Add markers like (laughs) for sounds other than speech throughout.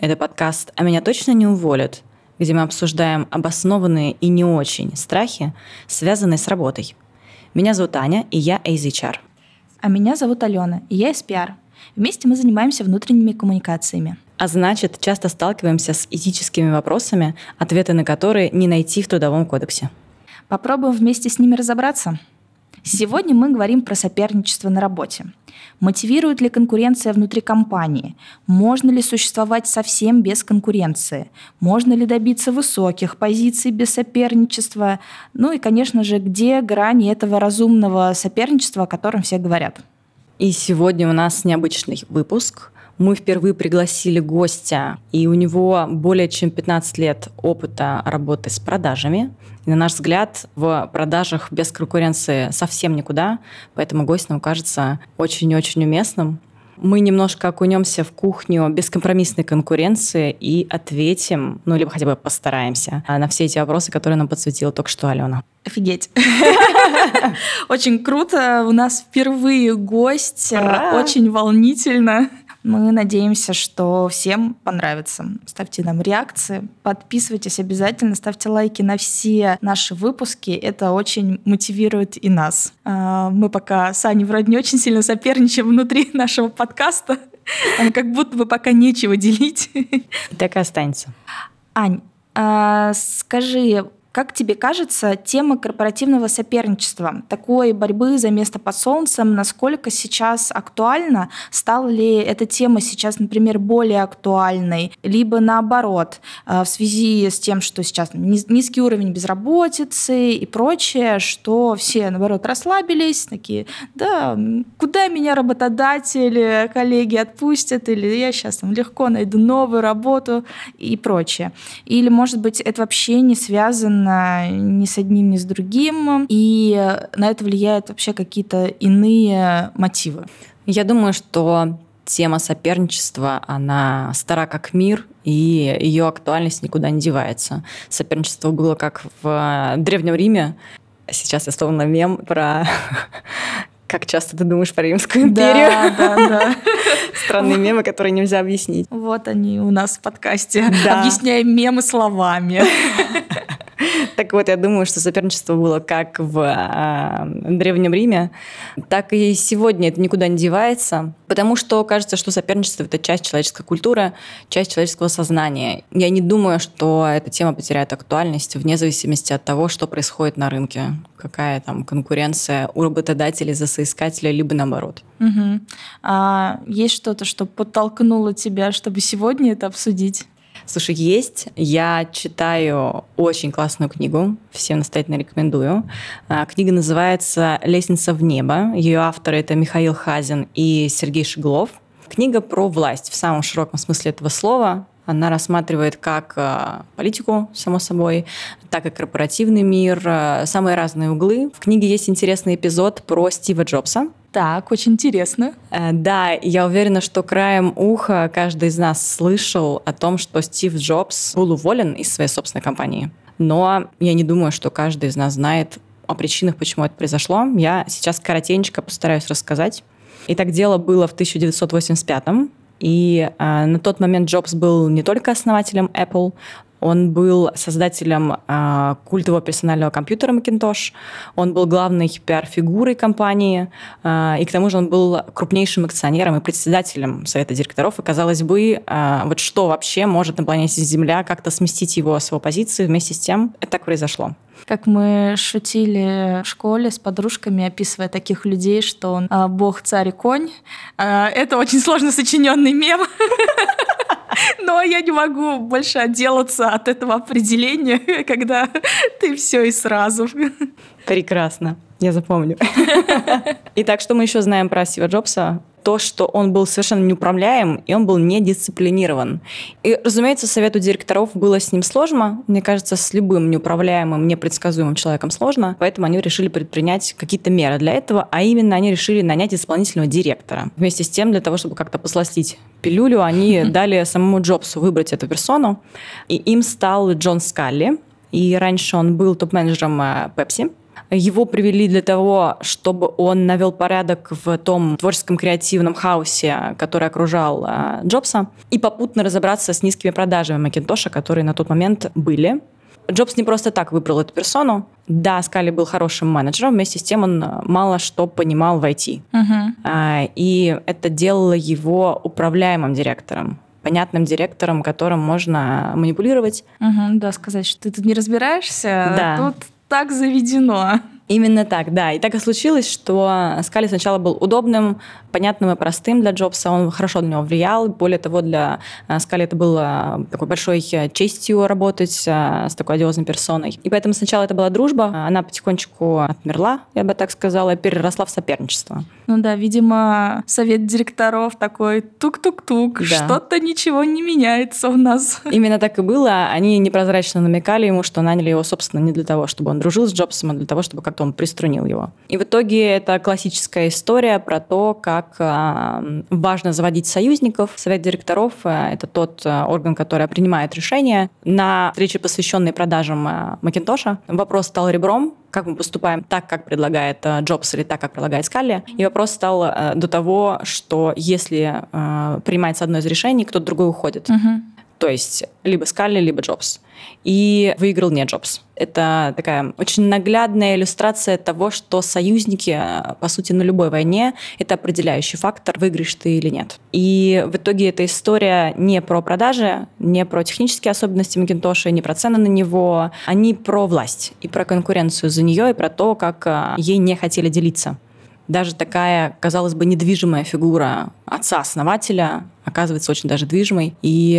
Это подкаст «А меня точно не уволят», где мы обсуждаем обоснованные и не очень страхи, связанные с работой. Меня зовут Аня, и я AZHR. А меня зовут Алена, и я SPR. Вместе мы занимаемся внутренними коммуникациями. А значит, часто сталкиваемся с этическими вопросами, ответы на которые не найти в Трудовом кодексе. Попробуем вместе с ними разобраться. Сегодня мы говорим про соперничество на работе. Мотивирует ли конкуренция внутри компании? Можно ли существовать совсем без конкуренции? Можно ли добиться высоких позиций без соперничества? Ну и, конечно же, где грани этого разумного соперничества, о котором все говорят? И сегодня у нас необычный выпуск. Мы впервые пригласили гостя, и у него более чем 15 лет опыта работы с продажами. И, на наш взгляд, в продажах без конкуренции совсем никуда, поэтому гость нам кажется очень-очень уместным. Мы немножко окунемся в кухню бескомпромиссной конкуренции и ответим, ну, либо хотя бы постараемся на все эти вопросы, которые нам подсветила только что Алена. Офигеть. (laughs) Очень круто. У нас впервые гость. Очень волнительно. Мы надеемся, что всем понравится. Ставьте нам реакции, подписывайтесь обязательно, ставьте лайки на все наши выпуски. Это очень мотивирует и нас. А, мы пока с Аней вроде не очень сильно соперничаем внутри (laughs) нашего подкаста. Как будто бы пока нечего делить. Так и останется. Ань, а, скажи, как тебе кажется, тема корпоративного соперничества, такой борьбы за место под солнцем, насколько сейчас актуальна? Стала ли эта тема сейчас, например, более актуальной? Либо наоборот, э, в связи с тем, что сейчас низкий уровень безработицы и прочее, что все, наоборот, расслабились, такие, да, куда меня работодатели, коллеги отпустят, или я сейчас там легко найду новую работу и прочее. Или, может быть, это вообще не связано ни с одним, ни с другим, и на это влияют вообще какие-то иные мотивы. Я думаю, что тема соперничества, она стара как мир, и ее актуальность никуда не девается. Соперничество было как в Древнем Риме. Сейчас я словно мем про (laughs) как часто ты думаешь про Римскую империю? Да, да, да. (laughs) Странные мемы, которые нельзя объяснить. Вот они у нас в подкасте. Да. Объясняем мемы словами. (laughs) Так вот, я думаю, что соперничество было как в э, Древнем Риме, так и сегодня это никуда не девается, потому что кажется, что соперничество – это часть человеческой культуры, часть человеческого сознания. Я не думаю, что эта тема потеряет актуальность вне зависимости от того, что происходит на рынке, какая там конкуренция у работодателей за соискателя, либо наоборот. Угу. А есть что-то, что подтолкнуло тебя, чтобы сегодня это обсудить? Слушай, есть. Я читаю очень классную книгу, всем настоятельно рекомендую. А, книга называется «Лестница в небо». Ее авторы — это Михаил Хазин и Сергей Шеглов. Книга про власть в самом широком смысле этого слова. Она рассматривает как а, политику, само собой, так и корпоративный мир, а, самые разные углы. В книге есть интересный эпизод про Стива Джобса, так, очень интересно. Э, да, я уверена, что краем уха каждый из нас слышал о том, что Стив Джобс был уволен из своей собственной компании. Но я не думаю, что каждый из нас знает о причинах, почему это произошло. Я сейчас коротенько постараюсь рассказать. Итак, дело было в 1985 и э, на тот момент Джобс был не только основателем Apple, он был создателем э, культового персонального компьютера Macintosh. Он был главной пиар-фигурой компании. Э, и к тому же он был крупнейшим акционером и председателем совета директоров. И, казалось бы, э, вот что вообще может на планете Земля как-то сместить его с его позиции вместе с тем, это так произошло. Как мы шутили в школе с подружками, описывая таких людей, что он а, бог, царь и конь. А, это очень сложно сочиненный мем. (laughs) (laughs) Но я не могу больше отделаться от этого определения, (laughs) когда ты все и сразу. Прекрасно. Я запомню. (laughs) Итак, что мы еще знаем про Стива Джобса? То, что он был совершенно неуправляем, и он был недисциплинирован. И, разумеется, совету директоров было с ним сложно. Мне кажется, с любым неуправляемым, непредсказуемым человеком сложно. Поэтому они решили предпринять какие-то меры для этого, а именно они решили нанять исполнительного директора. Вместе с тем, для того, чтобы как-то посластить пилюлю, они (laughs) дали самому Джобсу выбрать эту персону. И им стал Джон Скалли. И раньше он был топ-менеджером Pepsi. Его привели для того, чтобы он навел порядок в том творческом креативном хаосе, который окружал э, Джобса, и попутно разобраться с низкими продажами Макинтоша, которые на тот момент были. Джобс не просто так выбрал эту персону. Да, Скали был хорошим менеджером, вместе с тем он э, мало что понимал в IT. Угу. А, и это делало его управляемым директором понятным директором, которым можно манипулировать. Угу, да, сказать, что ты тут не разбираешься, Да. тут так заведено. Именно так, да. И так и случилось, что Скали сначала был удобным, понятным и простым для Джобса. Он хорошо на него влиял. Более того, для э, Скали это было такой большой э, честью работать э, с такой одиозной персоной. И поэтому сначала это была дружба. Она потихонечку отмерла, я бы так сказала, переросла в соперничество. Ну да, видимо, совет директоров такой тук-тук-тук, Да. что-то ничего не меняется у нас. Именно так и было. Они непрозрачно намекали ему, что наняли его, собственно, не для того, чтобы он дружил с Джобсом, а для того, чтобы как-то он приструнил его. И в итоге это классическая история про то, как а, важно заводить союзников. Совет директоров а, – это тот а, орган, который принимает решения. На встрече, посвященной продажам Макинтоша, вопрос стал ребром, как мы поступаем так, как предлагает э, Джобс или так, как предлагает Скалли. И вопрос стал э, до того, что если э, принимается одно из решений, кто-то другой уходит. То есть либо Скалли, либо Джобс. И выиграл не Джобс. Это такая очень наглядная иллюстрация того, что союзники, э, по сути, на любой войне – это определяющий фактор, выиграешь ты или нет. И в итоге эта история не про продажи, не про технические особенности Макинтоша, не про цены на него, они про власть и про конкуренцию за нее, и про то, как э, ей не хотели делиться даже такая, казалось бы, недвижимая фигура отца-основателя оказывается очень даже движимой, и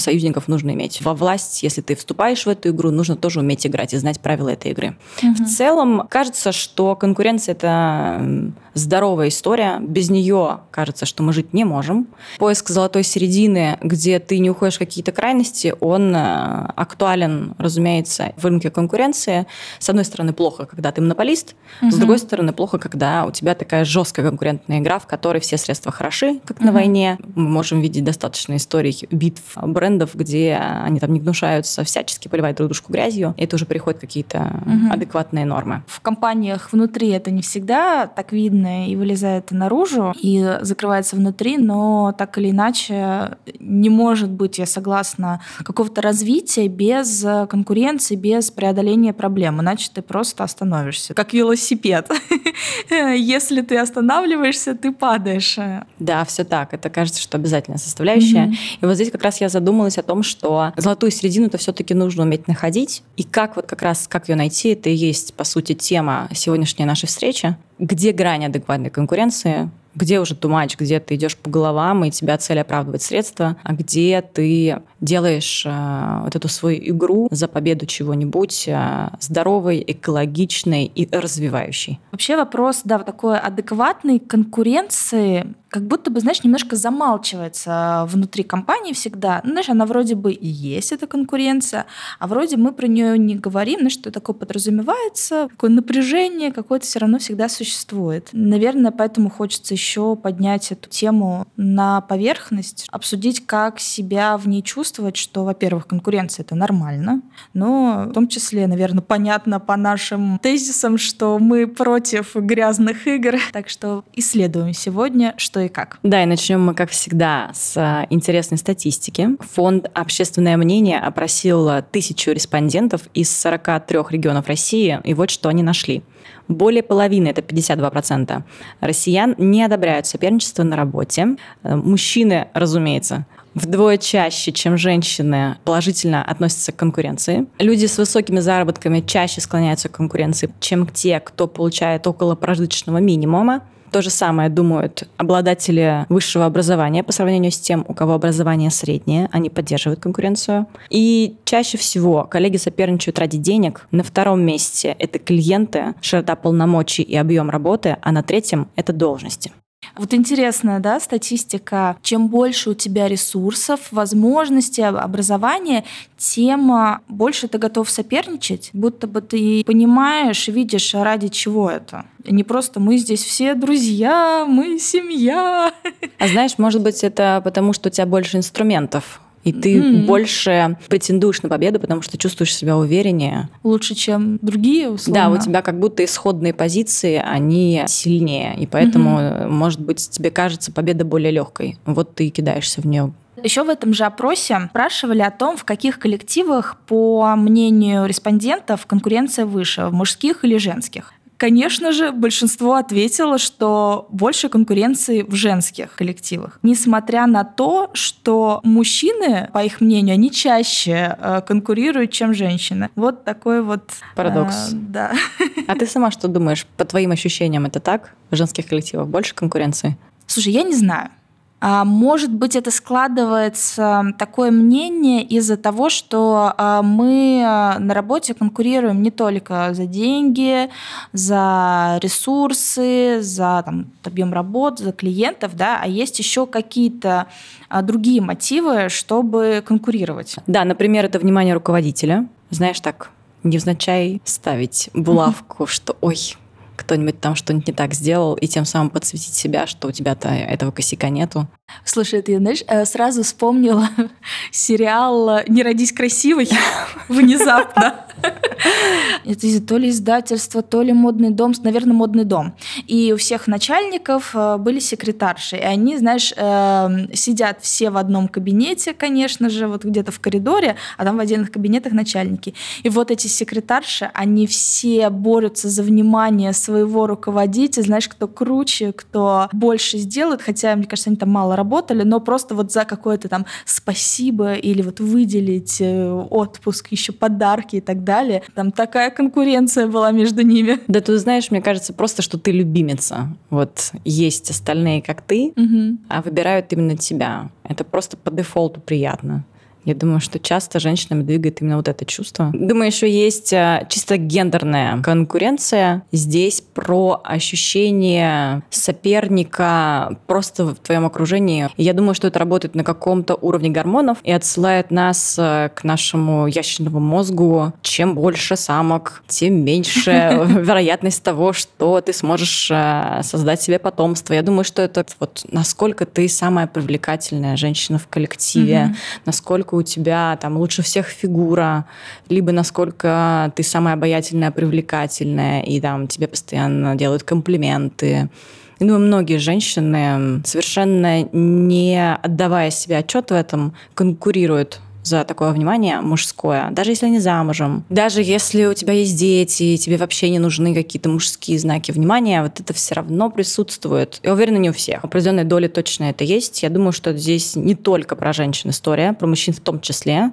союзников нужно иметь. Во власть, если ты вступаешь в эту игру, нужно тоже уметь играть и знать правила этой игры. В целом, кажется, что конкуренция – это здоровая история. Без нее кажется, что мы жить не можем. Поиск золотой середины, где ты не уходишь в какие-то крайности, он э, актуален, разумеется, в рынке конкуренции. С одной стороны, плохо, когда ты монополист, с другой стороны, плохо, когда у тебя такая жесткая конкурентная игра, в которой все средства хороши, как на войне. Мы можем видеть достаточно историй битв брендов, где они там не гнушаются всячески поливать друг дружку грязью, и это уже переходит в какие-то Мгм. адекватные нормы. В компаниях внутри это не всегда так видно и вылезает наружу, и закрывается внутри, но так или иначе не может быть, я согласна, какого-то развития без конкуренции, без преодоления проблем, иначе ты просто остановишься, как велосипед. (laughs) Если ты останавливаешься, ты падаешь. Да, все так. Это кажется, что обязательная составляющая. И вот здесь как раз я задумалась о том, что золотую середину это все-таки нужно уметь находить. И как вот как раз как ее найти, это и есть, по сути, тема сегодняшней нашей встречи. Где грань адекватной конкуренции, где уже тумач, где ты идешь по головам, и тебя цель оправдывает средства, а где ты делаешь э, вот эту свою игру за победу чего-нибудь э, здоровой, экологичной и развивающей. Вообще вопрос, да, вот такой адекватной конкуренции, как будто бы, знаешь, немножко замалчивается внутри компании всегда. Ну, знаешь, она вроде бы и есть, эта конкуренция, а вроде мы про нее не говорим, ну, что такое подразумевается, какое напряжение какое-то все равно всегда существует. Наверное, поэтому хочется еще поднять эту тему на поверхность, обсудить, как себя в ней чувствовать, что, во-первых, конкуренция — это нормально, но в том числе, наверное, понятно по нашим тезисам, что мы против грязных игр. (laughs) Так что исследуем сегодня, что и как. Да, и начнем мы, как всегда, с а, интересной статистики. Фонд «Общественное мнение» опросил тысячу респондентов из 43 регионов России, и вот что они нашли. Более половины, это 52%, россиян не одобряют соперничество на работе. Э, Мужчины, разумеется, вдвое чаще, чем женщины, положительно относятся к конкуренции. Люди с высокими заработками чаще склоняются к конкуренции, чем те, кто получает около прожиточного минимума. То же самое думают обладатели высшего образования по сравнению с тем, у кого образование среднее, они поддерживают конкуренцию. И чаще всего коллеги соперничают ради денег. На втором месте это клиенты, широта полномочий и объем работы, а на третьем это должности. Вот интересная, да, статистика. Чем больше у тебя ресурсов, возможностей, об- образования, тем а, больше ты готов соперничать, будто бы ты понимаешь, видишь, ради чего это. Не просто мы здесь все друзья, мы семья. А знаешь, может быть, это потому, что у тебя больше инструментов. И ты mm-hmm. больше претендуешь на победу, потому что чувствуешь себя увереннее. Лучше, чем другие, условно. Да, у тебя как будто исходные позиции, они сильнее. И поэтому, mm-hmm. может быть, тебе кажется победа более легкой. Вот ты кидаешься в нее еще в этом же опросе спрашивали о том, в каких коллективах, по мнению респондентов, конкуренция выше, в мужских или женских. Конечно же, большинство ответило, что больше конкуренции в женских коллективах. Несмотря на то, что мужчины, по их мнению, они чаще э, конкурируют, чем женщины. Вот такой вот... Парадокс. Э, да. А ты сама что думаешь? По твоим ощущениям это так? В женских коллективах больше конкуренции? Слушай, я не знаю. А, может быть, это складывается такое мнение из-за того, что а, мы а, на работе конкурируем не только за деньги, за ресурсы, за там, объем работ, за клиентов, да, а есть еще какие-то другие мотивы, чтобы конкурировать. Да, например, это внимание руководителя. Знаешь, так невзначай ставить булавку, что «Ой, кто-нибудь там что-нибудь не так сделал, и тем самым подсветить себя, что у тебя-то этого косяка нету. Слушай, ты знаешь, э, сразу вспомнила (laughs) сериал «Не родись красивой» (laughs) внезапно. (laughs) Это то ли издательство, то ли модный дом, наверное, модный дом. И у всех начальников э, были секретарши. И они, знаешь, эм, сидят все в одном кабинете, конечно же, вот где-то в коридоре, а там в отдельных кабинетах начальники. И вот эти секретарши, они все борются за внимание своего руководителя, знаешь, кто круче, кто больше сделает, хотя, мне кажется, они там мало работали, но просто вот за какое-то там спасибо или вот выделить э, отпуск, еще подарки и так далее. Там такая конкуренция была между ними. Да ты знаешь, мне кажется, просто, что ты любимица. Вот есть остальные, как ты, угу. а выбирают именно тебя. Это просто по дефолту приятно. Я думаю, что часто женщинами двигает именно вот это чувство. Думаю, еще есть э, чисто гендерная конкуренция. Здесь про ощущение соперника просто в твоем окружении. И я думаю, что это работает на каком-то уровне гормонов и отсылает нас э, к нашему ящерному мозгу. Чем больше самок, тем меньше (laughs) вероятность того, что ты сможешь э, создать себе потомство. Я думаю, что это вот насколько ты самая привлекательная женщина в коллективе, насколько у тебя там лучше всех фигура, либо насколько ты самая обаятельная, привлекательная, и там тебе постоянно делают комплименты. Я думаю, многие женщины, совершенно не отдавая себе отчет в этом, конкурируют за такое внимание мужское, даже если они замужем, даже если у тебя есть дети, и тебе вообще не нужны какие-то мужские знаки внимания, вот это все равно присутствует. Я уверена, не у всех. Определенной доли точно это есть. Я думаю, что здесь не только про женщин история, про мужчин в том числе.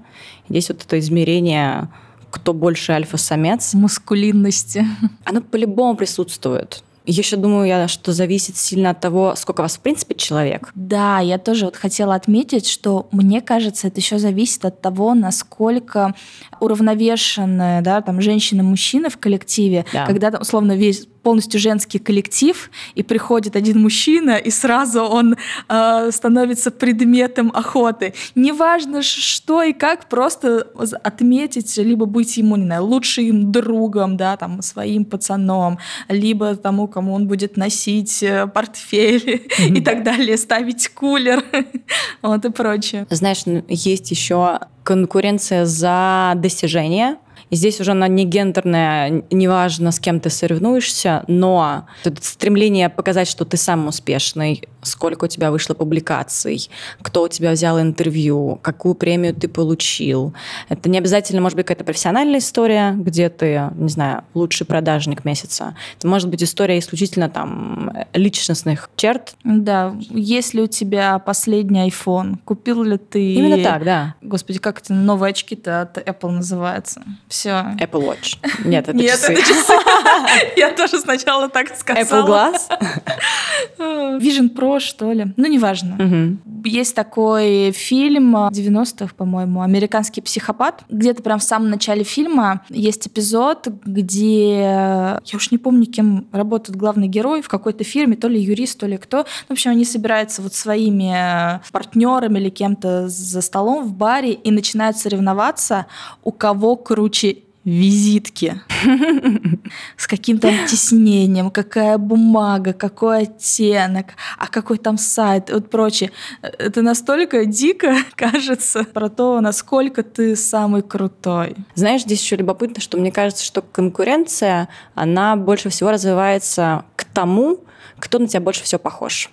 Здесь вот это измерение кто больше альфа-самец. Мускулинности. Оно по-любому присутствует. Еще думаю я, что зависит сильно от того, сколько вас в принципе человек. Да, я тоже вот хотела отметить, что мне кажется, это еще зависит от того, насколько уравновешенные, да, там женщины, мужчины в коллективе, да. когда там условно весь полностью женский коллектив, и приходит один мужчина, и сразу он э, становится предметом охоты. Неважно, что и как, просто отметить, либо быть ему, не знаю, лучшим другом, да, там, своим пацаном, либо тому, кому он будет носить э, портфель (laughs) и так далее, ставить кулер, (laughs) вот и прочее. Знаешь, есть еще конкуренция за достижения, здесь уже она не гендерная, неважно, с кем ты соревнуешься, но стремление показать, что ты сам успешный, сколько у тебя вышло публикаций, кто у тебя взял интервью, какую премию ты получил. Это не обязательно может быть какая-то профессиональная история, где ты, не знаю, лучший продажник месяца. Это может быть история исключительно там личностных черт. Да, есть ли у тебя последний iPhone? Купил ли ты... Именно так, да. Господи, как это новые очки-то от Apple называется? Все. Apple Watch. Нет, это Нет, часы. это часы. (laughs) Я тоже сначала так сказала. Apple Glass? Vision Pro, что ли? Ну, неважно. Угу. Есть такой фильм 90-х, по-моему, «Американский психопат». Где-то прям в самом начале фильма есть эпизод, где... Я уж не помню, кем работает главный герой в какой-то фирме, то ли юрист, то ли кто. В общем, они собираются вот своими партнерами или кем-то за столом в баре и начинают соревноваться, у кого круче визитки (laughs) с каким-то тиснением, какая бумага, какой оттенок, а какой там сайт, вот прочее. Это настолько дико (laughs) кажется про то, насколько ты самый крутой. Знаешь, здесь еще любопытно, что мне кажется, что конкуренция, она больше всего развивается к тому, кто на тебя больше всего похож.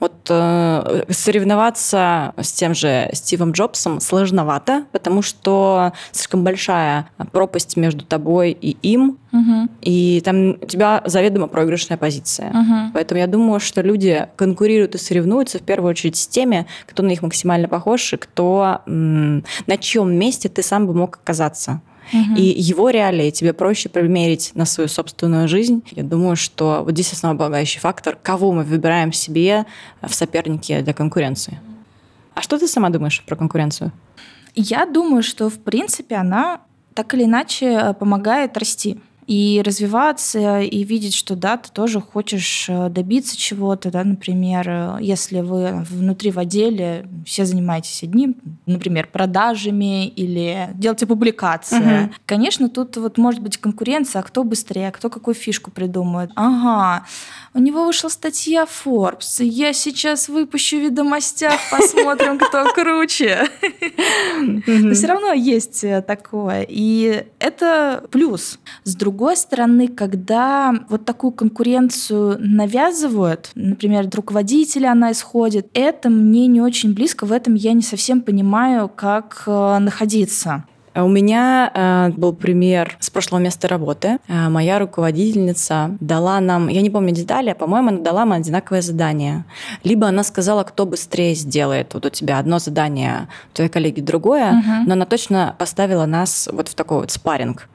Вот э, соревноваться с тем же Стивом Джобсом сложновато, потому что слишком большая пропасть между тобой и им, угу. и там у тебя заведомо проигрышная позиция. Угу. Поэтому я думаю, что люди конкурируют и соревнуются в первую очередь с теми, кто на них максимально похож и кто м- на чьем месте ты сам бы мог оказаться. И его реалии тебе проще примерить на свою собственную жизнь. Я думаю, что вот здесь основополагающий фактор, кого мы выбираем себе в сопернике для конкуренции. А что ты сама думаешь про конкуренцию? Я думаю, что в принципе она так или иначе помогает расти и развиваться, и видеть, что да, ты тоже хочешь э, добиться чего-то, да, например, э, если вы внутри в отделе все занимаетесь одним, например, продажами или делаете публикации. Угу. Конечно, тут вот может быть конкуренция, а кто быстрее, а кто какую фишку придумает. Ага, у него вышла статья Forbes, я сейчас выпущу в ведомостях, посмотрим, кто круче. Но все равно есть э, такое. И это плюс. С другой другой стороны, когда вот такую конкуренцию навязывают, например, от руководителя она исходит, это мне не очень близко, в этом я не совсем понимаю, как э, находиться. А у меня э, был пример с прошлого места работы. Э, моя руководительница дала нам, я не помню детали, а, по-моему, она дала нам одинаковое задание. Либо она сказала, кто быстрее сделает. Вот у тебя одно задание, у твоей коллеги другое, угу. но она точно поставила нас вот в такой вот спарринг.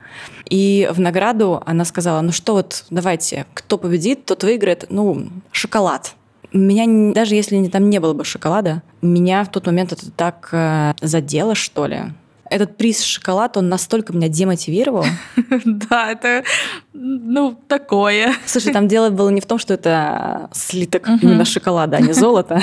И в награду она сказала, ну что вот, давайте, кто победит, тот выиграет, ну, шоколад меня даже если там не было бы шоколада, меня в тот момент это так э, задело, что ли этот приз шоколад, он настолько меня демотивировал. (laughs) Да, это, ну, такое. Слушай, там дело было не в том, что это слиток именно шоколада, а не золото.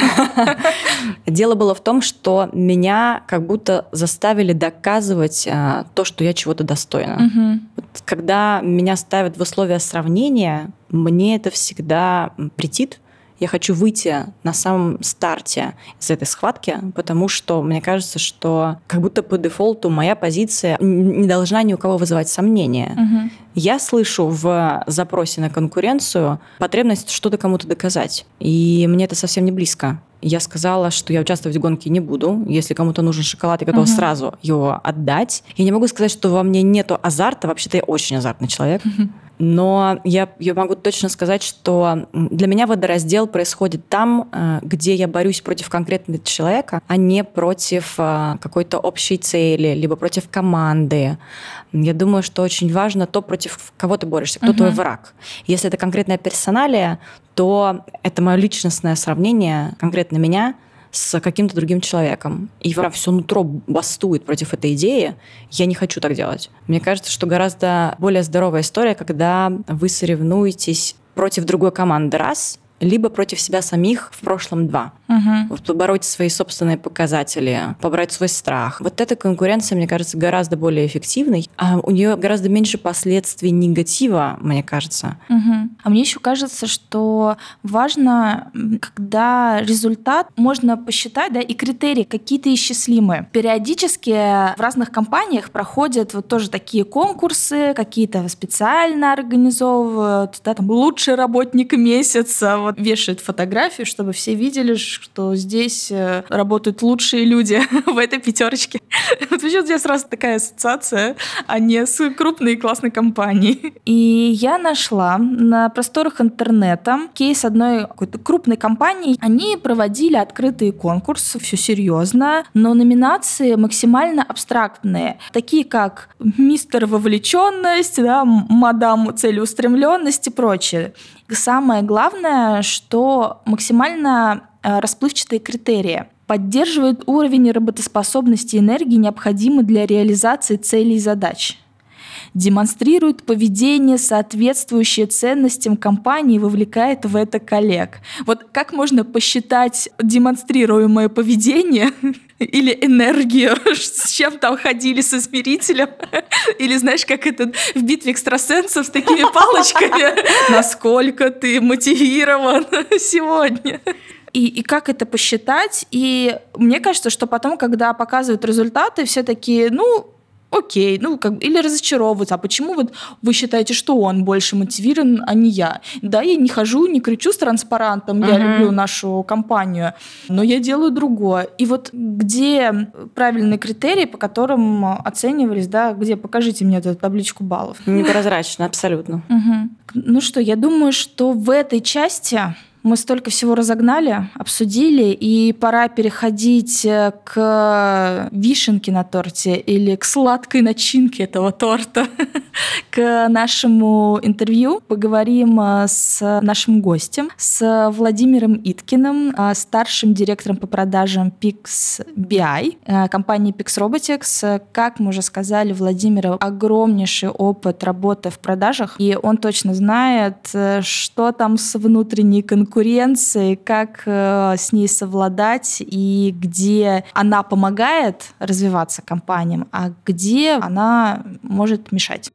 (laughs) Дело было в том, что меня как будто заставили доказывать а, то, что я чего-то достойна. Когда меня ставят в условия сравнения, мне это всегда претит, я хочу выйти на самом старте из этой схватки, потому что мне кажется, что как будто по дефолту моя позиция не должна ни у кого вызывать сомнения. Угу. Я слышу в запросе на конкуренцию потребность что-то кому-то доказать. И мне это совсем не близко. Я сказала, что я участвовать в гонке не буду. Если кому-то нужен шоколад, я готова uh сразу его отдать. Я не могу сказать, что во мне нету азарта. Вообще-то я очень азартный человек. uh но я, я могу точно сказать, что для меня водораздел происходит там, э, где я борюсь против конкретного человека, а не против э, какой-то общей цели, либо против команды. Я думаю, что очень важно то, против кого ты борешься, кто uh твой враг. Если это конкретная персоналия, то это мое личностное сравнение конкретно меня – с каким-то другим человеком, и прям все нутро бастует против этой идеи, я не хочу так делать. Мне кажется, что гораздо более здоровая история, когда вы соревнуетесь против другой команды. Раз, либо против себя самих в прошлом два. Угу. Вот побороть свои собственные показатели, побороть свой страх. Вот эта конкуренция, мне кажется, гораздо более эффективной, а у нее гораздо меньше последствий негатива, мне кажется. Угу. А мне еще кажется, что важно, когда результат можно посчитать, да, и критерии какие-то исчислимые. Периодически в разных компаниях проходят вот тоже такие конкурсы, какие-то специально организовывают, да, там лучший работник месяца, вот вешает фотографию, чтобы все видели, что здесь э, работают лучшие люди (laughs) в этой пятерочке. Вот почему у меня сразу такая ассоциация, а не с крупной и классной компанией. И я нашла на просторах интернета кейс одной какой-то крупной компании. Они проводили открытые конкурсы, все серьезно, но номинации максимально абстрактные, такие как мистер вовлеченность, да, мадам целеустремленность и прочее. Самое главное, что максимально э, расплывчатые критерии поддерживают уровень работоспособности энергии, необходимый для реализации целей и задач. Демонстрирует поведение, соответствующее ценностям компании, вовлекает в это коллег. Вот как можно посчитать демонстрируемое поведение (laughs) или энергию, (laughs) с чем там ходили с измерителем, (laughs) или знаешь, как это в битве экстрасенсов с такими палочками, насколько ты мотивирован сегодня. И, и как это посчитать? И мне кажется, что потом, когда показывают результаты, все такие, ну, окей, ну, как, или разочаровываются. А почему вот вы считаете, что он больше мотивирован, а не я? Да, я не хожу, не кричу с транспарантом, uh-huh. я люблю нашу компанию, но я делаю другое. И вот где правильные критерии, по которым оценивались, да, где покажите мне эту табличку баллов? Непрозрачно, абсолютно. Uh-huh. Ну что, я думаю, что в этой части мы столько всего разогнали, обсудили, и пора переходить э, к вишенке на торте или к сладкой начинке этого торта, (laughs) к нашему интервью. Поговорим э, с нашим гостем, с Владимиром Иткиным, э, старшим директором по продажам Pix BI, компании Pix Robotics. Как мы уже сказали, Владимир огромнейший опыт работы в продажах, и он точно знает, что там с внутренней конкуренцией конкуренции, как э, с ней совладать и где она помогает развиваться компаниям, а где она может мешать.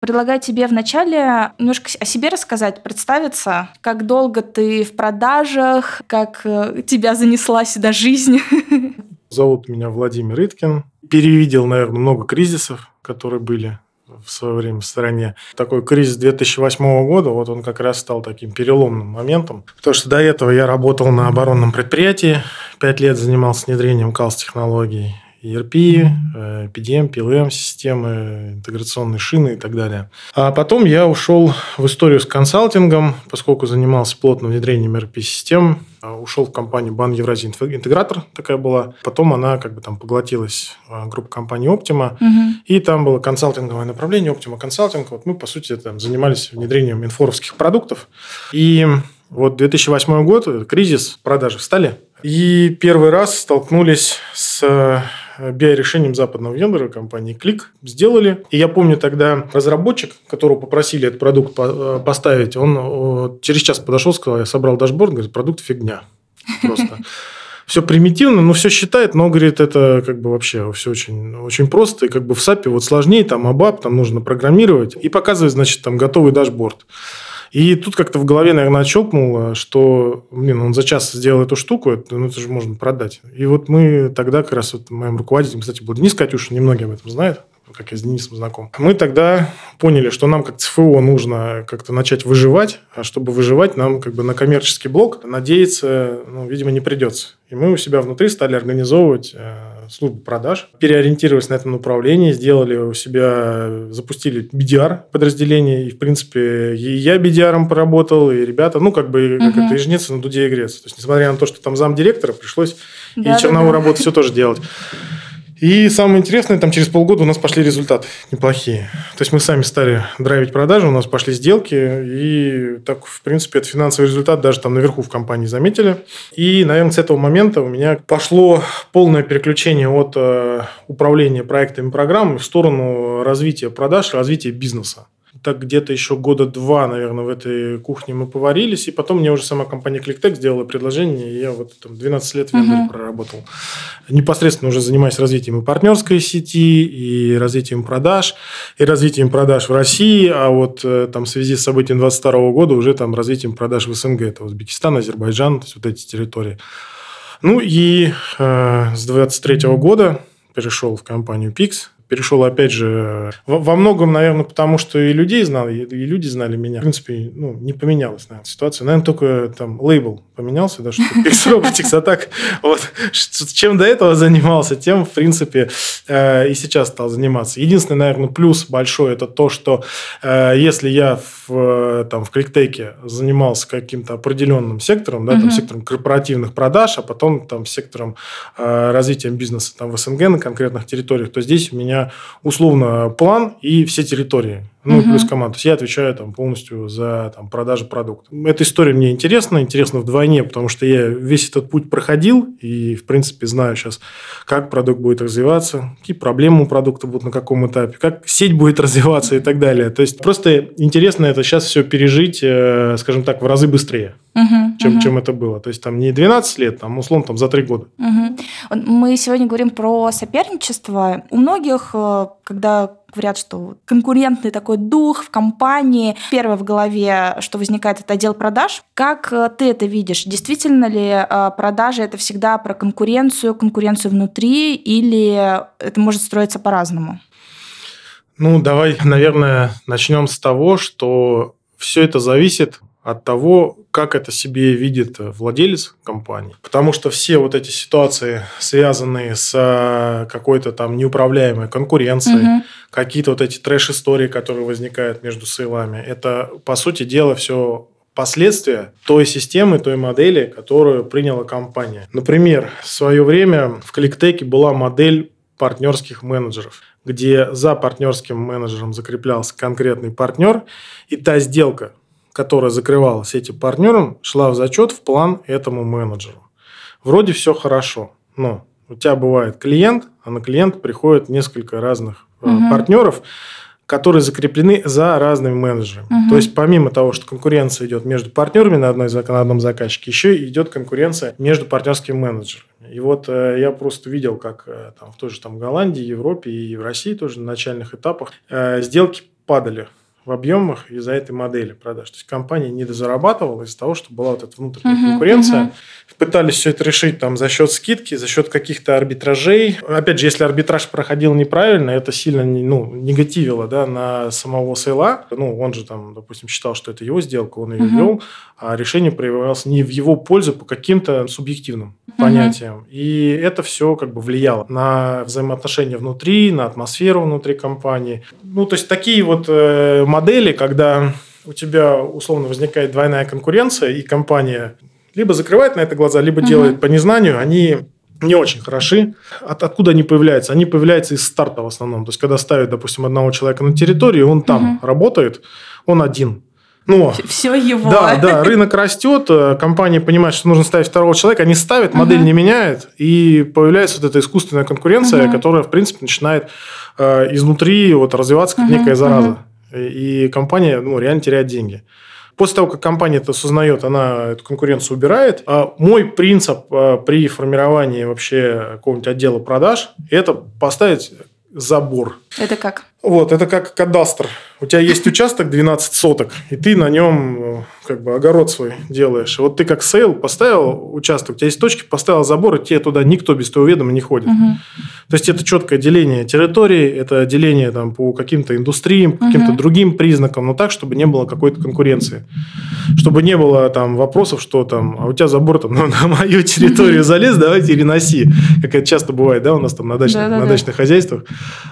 Предлагаю тебе вначале немножко о себе рассказать, представиться, как долго ты в продажах, как э, тебя занесла сюда жизнь. (laughs) Зовут меня Владимир Иткин. Перевидел, наверное, много кризисов, которые были в свое время в стране. Такой кризис 2008 года, вот он как раз стал таким переломным моментом. Потому что до этого я работал на оборонном предприятии, пять лет занимался внедрением КАЛС-технологий. ERP, PDM, PLM системы, интеграционные шины и так далее. А потом я ушел в историю с консалтингом, поскольку занимался плотным внедрением ERP-систем, а, ушел в компанию Бан Евразия Интегратор, такая была. Потом она как бы там поглотилась а, группа компании Optima, угу. и там было консалтинговое направление Optima Консалтинг. Вот мы, по сути, там занимались внедрением инфоровских продуктов. И вот 2008 год, кризис, продажи встали. И первый раз столкнулись с BI-решением западного вендора компании Qlik сделали. И я помню тогда разработчик, которого попросили этот продукт э, поставить, он через час подошел, сказал, я собрал дашборд, говорит, продукт фигня. Просто (laughs) все примитивно, но все считает, но, говорит, это как бы вообще все очень, очень просто. И как бы в SAP вот сложнее, там ABAP, там нужно программировать. И показывает, значит, там готовый дашборд. И тут как-то в голове, наверное, отщелкнуло, что, блин, он за час сделал эту штуку, это, ну, это же можно продать. И вот мы тогда как раз вот моим руководителем, кстати, был Денис Катюша, немногие об этом знают, как я с Денисом знаком. Мы тогда поняли, что нам как ЦФО нужно как-то начать выживать, а чтобы выживать, нам как бы на коммерческий блок надеяться, ну, видимо, не придется. И мы у себя внутри стали организовывать э, службу продаж, переориентировались на этом направлении, сделали у себя, запустили BDR подразделение, и, в принципе, и я BDR поработал, и ребята, ну, как бы, угу. как это, и жениться на дуде и греться. То есть, несмотря на то, что там зам директора, пришлось да, и черновую да, да. работу все тоже делать. И самое интересное, там через полгода у нас пошли результаты неплохие. То есть мы сами стали драйвить продажи, у нас пошли сделки, и так, в принципе, это финансовый результат даже там наверху в компании заметили. И, наверное, с этого момента у меня пошло полное переключение от э, управления проектами и программами в сторону развития продаж, развития бизнеса так где-то еще года два, наверное, в этой кухне мы поварились, и потом мне уже сама компания ClickTech сделала предложение, и я вот там 12 лет в вендоре uh-huh. проработал. Непосредственно уже занимаюсь развитием и партнерской сети, и развитием продаж, и развитием продаж в России, а вот э, там в связи с событием 22 года уже там развитием продаж в СНГ, это Узбекистан, Азербайджан, то есть вот эти территории. Ну и э, с 23 года перешел в компанию Pix, перешел, опять же, во, во многом, наверное, потому что и людей знал, и, и люди знали меня. В принципе, ну, не поменялась, наверное, ситуация. Наверное, только там лейбл поменялся, да, что X-Robotics, а так вот, чем до этого занимался, тем, в принципе, э, и сейчас стал заниматься. Единственный, наверное, плюс большой, это то, что э, если я в, там, в Кликтеке занимался каким-то определенным сектором, да, там, сектором корпоративных продаж, а потом там сектором э, развития бизнеса там, в СНГ на конкретных территориях, то здесь у меня условно план и все территории. Ну, угу. плюс команда. То есть я отвечаю там полностью за там, продажу продукта. Эта история мне интересна, интересна вдвойне, потому что я весь этот путь проходил и, в принципе, знаю сейчас, как продукт будет развиваться, какие проблемы у продукта будут на каком этапе, как сеть будет развиваться и так далее. То есть просто интересно это сейчас все пережить, э, скажем так, в разы быстрее. Угу, чем, угу. чем это было. То есть там не 12 лет, там условно там за 3 года. Угу. Мы сегодня говорим про соперничество. У многих, э, когда говорят, что конкурентный такой дух в компании. Первое в голове, что возникает, это отдел продаж. Как э, ты это видишь? Действительно ли э, продажи это всегда про конкуренцию, конкуренцию внутри, или это может строиться по-разному? Ну, давай, наверное, начнем с того, что все это зависит от того, как это себе видит владелец компании. Потому что все вот эти ситуации, связанные с э, какой-то там неуправляемой конкуренцией, угу. какие-то вот эти трэш-истории, которые возникают между сейлами, это, по сути дела, все последствия той системы, той модели, которую приняла компания. Например, в свое время в Кликтеке была модель партнерских менеджеров, где за партнерским менеджером закреплялся конкретный партнер, и та сделка, которая закрывалась этим партнером, шла в зачет в план этому менеджеру. Вроде все хорошо, но у тебя бывает клиент, а на клиент приходит несколько разных угу. партнеров, которые закреплены за разными менеджерами. Угу. То есть помимо того, что конкуренция идет между партнерами на, одной, на одном заказчике, еще идет конкуренция между партнерскими менеджерами. И вот э, я просто видел, как э, там, в той же там, Голландии, Европе и в России тоже на начальных этапах э, сделки падали в объемах из-за этой модели продаж. То есть компания не дозарабатывала из-за того, что была вот эта внутренняя uh-huh, конкуренция. Uh-huh. Пытались все это решить там за счет скидки, за счет каких-то арбитражей. Опять же, если арбитраж проходил неправильно, это сильно ну, негативило да, на самого сейла. Ну, он же там, допустим, считал, что это его сделка, он ее uh-huh. вел, а решение проявлялось не в его пользу по каким-то субъективным uh-huh. понятиям. И это все как бы влияло на взаимоотношения внутри, на атмосферу внутри компании. Ну, то есть такие вот э, модели, когда у тебя условно возникает двойная конкуренция, и компания либо закрывает на это глаза, либо угу. делает по незнанию, они не очень хороши. От, откуда они появляются? Они появляются из старта в основном. То есть, когда ставят, допустим, одного человека на территорию, он там угу. работает, он один. Ну, все его. Да, да, рынок растет, э, компания понимает, что нужно ставить второго человека, они ставят, модель uh-huh. не меняет, и появляется вот эта искусственная конкуренция, uh-huh. которая, в принципе, начинает э, изнутри вот, развиваться как uh-huh. некая зараза. Uh-huh и компания ну, реально теряет деньги. После того, как компания это осознает, она эту конкуренцию убирает. А мой принцип а, при формировании вообще какого-нибудь отдела продаж – это поставить забор. Это как? Вот, это как кадастр. У тебя есть участок 12 соток, и ты на нем э, как бы огород свой делаешь. И вот ты как sale поставил участок, у тебя есть точки, поставил забор, и тебе туда никто без твоего ведома не ходит. Угу. То есть это четкое деление территории, это деление там, по каким-то индустриям, по каким-то другим признакам, но так, чтобы не было какой-то конкуренции. Чтобы не было там вопросов, что там, а у тебя забор там ну, на мою территорию залез, давайте переноси. Как это часто бывает, да, у нас там на дачных, на дачных хозяйствах.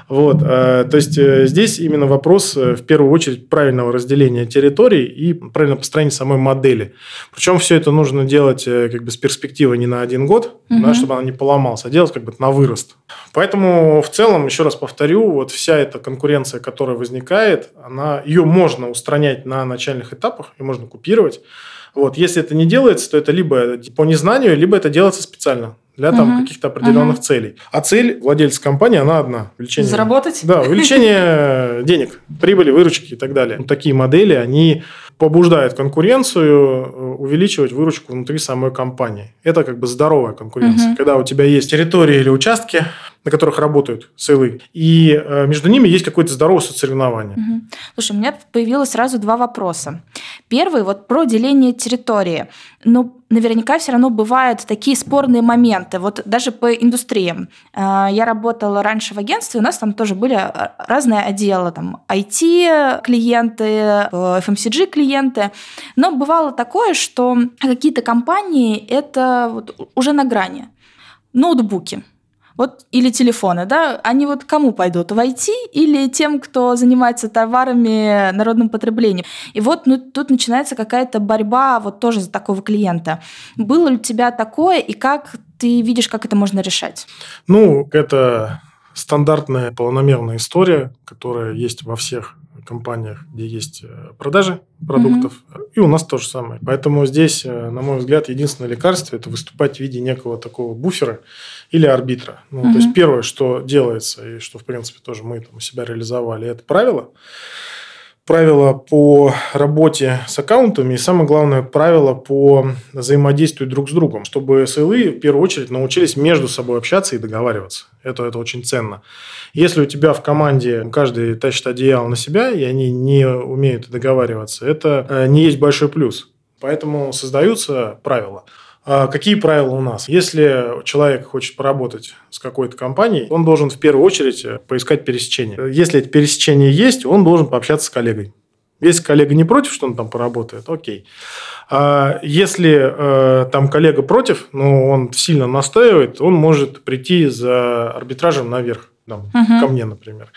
Вот, э, то есть здесь именно вопрос в первую очередь правильного разделения территорий и правильного построения самой модели. Причем все это нужно делать э, как бы с перспективой не на один год, угу. да, чтобы она не поломалась, а делать как бы на вырост. Поэтому в целом, еще раз повторю, вот вся эта конкуренция, которая возникает, она, ее можно устранять на начальных этапах, ее можно купировать. Вот. Если это не делается, то это либо по незнанию, либо это делается специально для там, угу. каких-то определенных угу. целей. А цель владельца компании, она одна. Увеличение, Заработать? Да, увеличение денег, прибыли, выручки и так далее. Вот такие модели, они побуждают конкуренцию э, увеличивать выручку внутри самой компании. Это как бы здоровая конкуренция. Угу. Когда у тебя есть территории или участки, на которых работают сейлы, и э, между ними есть какое-то здоровое соревнование. Угу. Слушай, у меня появилось сразу два вопроса. Первый вот про деление территории. Ну, наверняка все равно бывают такие спорные моменты. Вот даже по индустриям. Э, я работала раньше в агентстве, у нас там тоже были разные отделы. Там IT-клиенты, FMCG-клиенты. Но бывало такое, что какие-то компании это вот уже на грани. Ноутбуки – вот, или телефоны, да, они вот кому пойдут, в IT или тем, кто занимается товарами народным потреблением. И вот ну, тут начинается какая-то борьба вот тоже за такого клиента. Было ли у тебя такое, и как ты видишь, как это можно решать? Ну, это стандартная полномерная история, которая есть во всех компаниях, где есть э, продажи продуктов, mm-hmm. и у нас то же самое. Поэтому здесь, э, на мой взгляд, единственное лекарство – это выступать в виде некого такого буфера или арбитра. Ну, mm-hmm. То есть первое, что делается, и что, в принципе, тоже мы там у себя реализовали, это правило правила по работе с аккаунтами и, самое главное, правила по взаимодействию друг с другом, чтобы SLE в первую очередь научились между собой общаться и договариваться. Это, это очень ценно. Если у тебя в команде каждый тащит одеяло на себя, и они не умеют договариваться, это э, не есть большой плюс. Поэтому создаются правила. А какие правила у нас? Если человек хочет поработать с какой-то компанией, он должен в первую очередь э, поискать пересечение. Если это пересечение есть, он должен пообщаться с коллегой. Если коллега не против, что он там поработает, окей. А если э, там коллега против, но он сильно настаивает, он может прийти за арбитражем наверх там, угу. ко мне, например.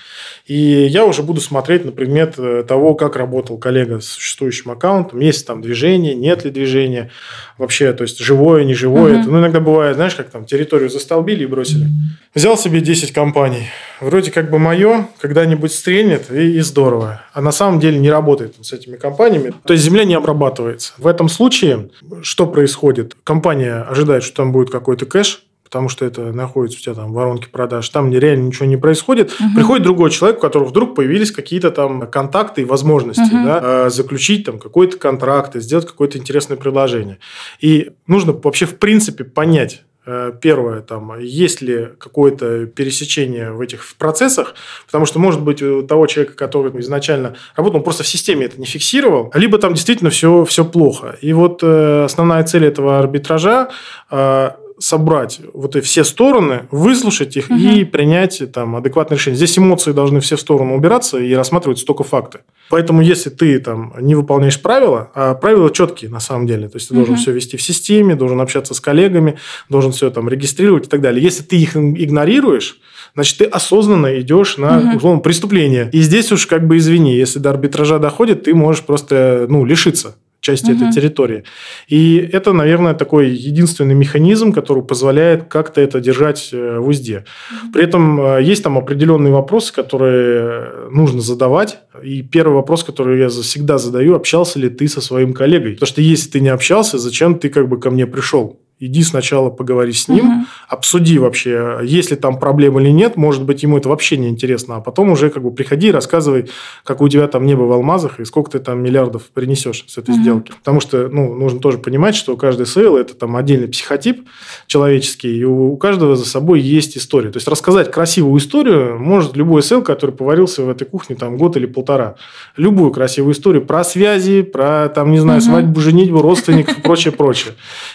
И я уже буду смотреть на предмет э, того, как работал коллега с существующим аккаунтом, есть там движение, нет ли движения, вообще, то есть живое, не живое. Угу. Это, ну, иногда бывает, знаешь, как там территорию застолбили и бросили. Взял себе 10 компаний, вроде как бы мое, когда-нибудь стрельнет и, и здорово. А на самом деле не работает с этими компаниями. То есть земля не обрабатывается. В этом случае что происходит? Компания ожидает, что там будет какой-то кэш, потому что это находится у тебя там в воронке продаж, там реально ничего не происходит. Угу. Приходит другой человек, у которого вдруг появились какие-то там контакты и возможности угу. да, а, заключить там какой-то контракт сделать какое-то интересное предложение. И нужно вообще в принципе понять, э, Первое, там, есть ли какое-то пересечение в этих в процессах, потому что, может быть, у того человека, который изначально работал, он просто в системе это не фиксировал, либо там действительно все, все плохо. И вот э, основная цель этого арбитража э, собрать вот эти все стороны, выслушать их угу. и принять там адекватное решение. Здесь эмоции должны все в сторону убираться и рассматривать только факты. Поэтому, если ты там не выполняешь правила, а правила четкие на самом деле, то есть ты угу. должен все вести в системе, должен общаться с коллегами, должен все там регистрировать и так далее. Если ты их игнорируешь, значит, ты осознанно идешь на, угу. условно, преступление. И здесь уж как бы извини, если до арбитража доходит, ты можешь просто, ну, лишиться части угу. этой территории. И это, наверное, такой единственный механизм, который позволяет как-то это держать э, в узде. При этом э, есть там определенные вопросы, которые нужно задавать. И первый вопрос, который я всегда задаю, общался ли ты со своим коллегой? Потому что если ты не общался, зачем ты как бы ко мне пришел? Иди сначала поговори с ним, угу. обсуди вообще, есть ли там проблемы или нет. Может быть, ему это вообще не интересно. А потом уже как бы приходи и рассказывай, как у тебя там небо в алмазах и сколько ты там миллиардов принесешь с этой угу. сделки. Потому что ну, нужно тоже понимать, что каждый сейл – это там отдельный психотип человеческий, и у каждого за собой есть история. То есть, рассказать красивую историю может любой sale, который поварился в этой кухне там год или полтора. Любую красивую историю про связи, про, там, не знаю, угу. свадьбу, женитьбу, родственников и прочее, прочее.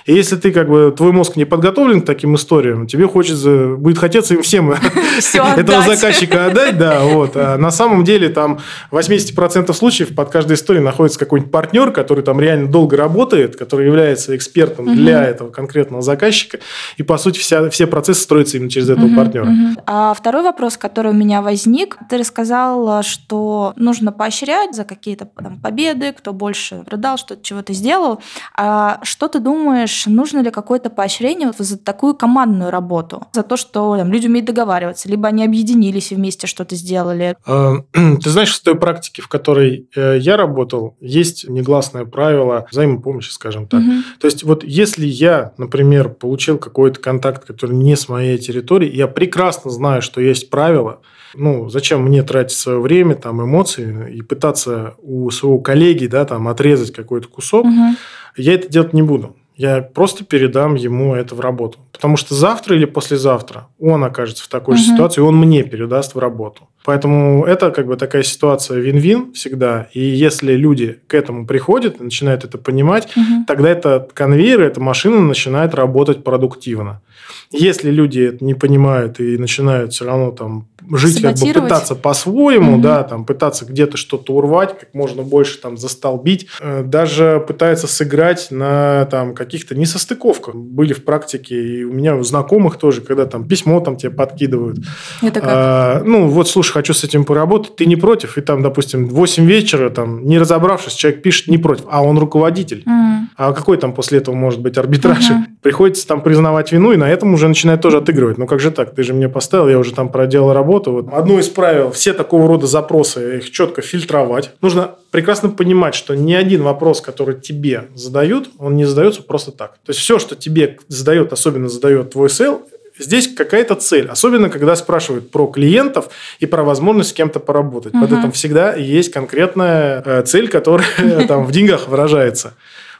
И если ты как бы твой мозг не подготовлен к таким историям, тебе хочется, будет хотеться им всем (laughs) (laughs) этого заказчика отдать, да, вот. А на самом деле там 80% случаев под каждой историей находится какой-нибудь партнер, который там реально долго работает, который является экспертом для этого конкретного заказчика, и по сути вся, все процессы строятся именно через этого партнера. А второй вопрос, который у меня возник, ты рассказал, что нужно поощрять за какие-то победы, кто больше продал, что чего-то сделал. А что ты думаешь, нужно ли как какое-то поощрение вот за такую командную работу, за то, что там, люди умеют договариваться, либо они объединились и вместе что-то сделали. А, (clears throat) ты знаешь, в той практике, в которой э, я работал, есть негласное правило взаимопомощи, скажем так. Угу. То есть вот если я, например, получил какой-то контакт, который не с моей территории, я прекрасно знаю, что есть правила, ну, зачем мне тратить свое время, там, эмоции и пытаться у своего коллеги, да, там, отрезать какой-то кусок, угу. я это делать не буду я просто передам ему это в работу. Потому что завтра или послезавтра он окажется в такой угу. же ситуации, и он мне передаст в работу. Поэтому это как бы такая ситуация вин-вин всегда. И если люди к этому приходят и начинают это понимать, угу. тогда этот конвейер, эта машина начинает работать продуктивно. Если люди это не понимают и начинают все равно там жить, как бы пытаться по-своему, угу. да, там пытаться где-то что-то урвать, как можно больше там застолбить, э, даже пытаются сыграть на там каких-то несостыковках. Были в практике и у меня у знакомых тоже, когда там письмо там тебе подкидывают. Это как? А, ну, вот, слушай, хочу с этим поработать, ты не против? И там, допустим, 8 вечера, там, не разобравшись, человек пишет не против, а он руководитель. Угу. А какой там после этого может быть арбитраж? Uh-huh. Приходится там признавать вину, и на этом уже начинает тоже отыгрывать. Ну как же так? Ты же мне поставил, я уже там проделал работу. Вот. Одно из правил, все такого рода запросы, их четко фильтровать. Нужно прекрасно понимать, что ни один вопрос, который тебе задают, он не задается просто так. То есть все, что тебе задает, особенно задает твой sales, здесь какая-то цель. Особенно, когда спрашивают про клиентов и про возможность с кем-то поработать. Угу. Под этим всегда есть конкретная э, цель, которая (laughs) там в деньгах выражается.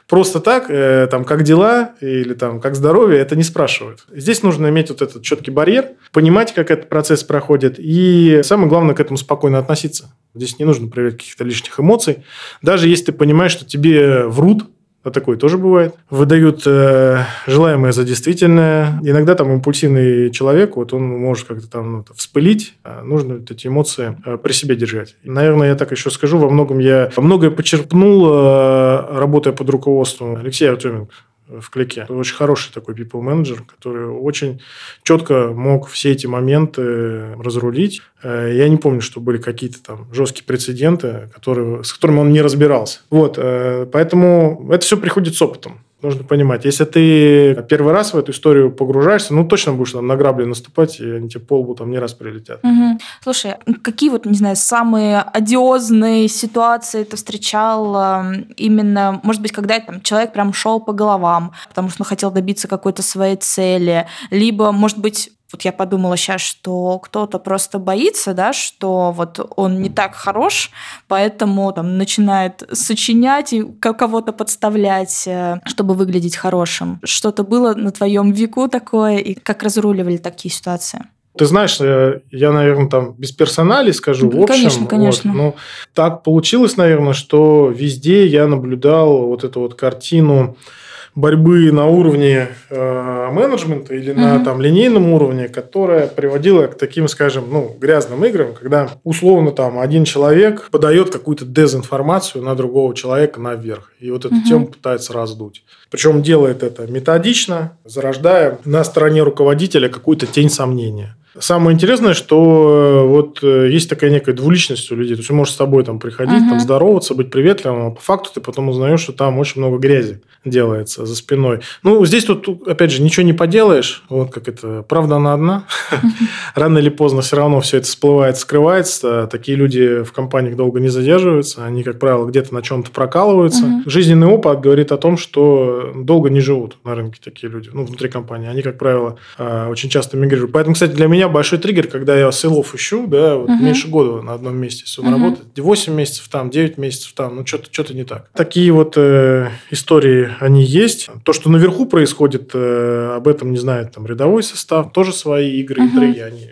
Просто так, э, там, как дела или там, как здоровье, это не спрашивают. Здесь нужно иметь вот этот четкий барьер, понимать, как этот процесс проходит, и самое главное, к этому спокойно относиться. Здесь не нужно проявлять каких-то лишних эмоций. Даже если ты понимаешь, что тебе врут, а такое тоже бывает. Выдают э, желаемое за действительное. Иногда там импульсивный человек, вот он может как-то там ну, вспылить, а нужно эти эмоции э, при себе держать. Наверное, я так еще скажу, во многом я многое почерпнул, э, работая под руководством Алексея Артеменко в клике. Очень хороший такой people менеджер, который очень четко мог все эти моменты разрулить. Э, я не помню, что были какие-то там жесткие прецеденты, которые, с которыми он не разбирался. Вот, э, поэтому это все приходит с опытом нужно понимать, если ты первый раз в эту историю погружаешься, ну, точно будешь там на грабли наступать, и они тебе по лбу там не раз прилетят. Угу. Слушай, какие вот, не знаю, самые одиозные ситуации ты встречал эм, именно, может быть, когда там человек прям шел по головам, потому что он хотел добиться какой-то своей цели, либо, может быть, вот я подумала сейчас, что кто-то просто боится, да, что вот он не так хорош, поэтому там начинает сочинять и кого-то подставлять, э, чтобы выглядеть хорошим. Что-то было на твоем веку такое, и как разруливали такие ситуации? Ты знаешь, э, я, наверное, там без персоналей скажу. В общем, конечно, конечно. Вот, ну, так получилось, наверное, что везде я наблюдал вот эту вот картину борьбы на уровне э, менеджмента или на там линейном уровне, которая приводила к таким, скажем, ну, грязным играм, когда условно там один человек подает какую-то дезинформацию на другого человека наверх, и вот эту mm-hmm. тему пытается раздуть. Причем делает это методично, зарождая на стороне руководителя какую-то тень сомнения. Самое интересное, что э, вот э, есть такая некая двуличность у людей. То есть, он может с тобой там приходить, uh-huh. там здороваться, быть приветливым, а по факту ты потом узнаешь, что там очень много грязи делается за спиной. Ну, здесь тут, опять же, ничего не поделаешь. Вот как это, правда она одна. Рано или поздно все равно все это всплывает, скрывается. Такие люди в компаниях долго не задерживаются. Они, как правило, где-то на чем-то прокалываются. Жизненный опыт говорит о том, что долго не живут на рынке такие люди, ну, внутри компании. Они, как правило, э, очень часто мигрируют. Поэтому, кстати, для меня большой триггер, когда я селов ищу, да, вот uh-huh. меньше года на одном месте. Если он uh-huh. работает 8 месяцев там, 9 месяцев там, ну, что-то что не так. Такие вот э, истории, они есть. То, что наверху происходит, э, об этом не знает там рядовой состав, тоже свои игры, uh-huh. интриги, они,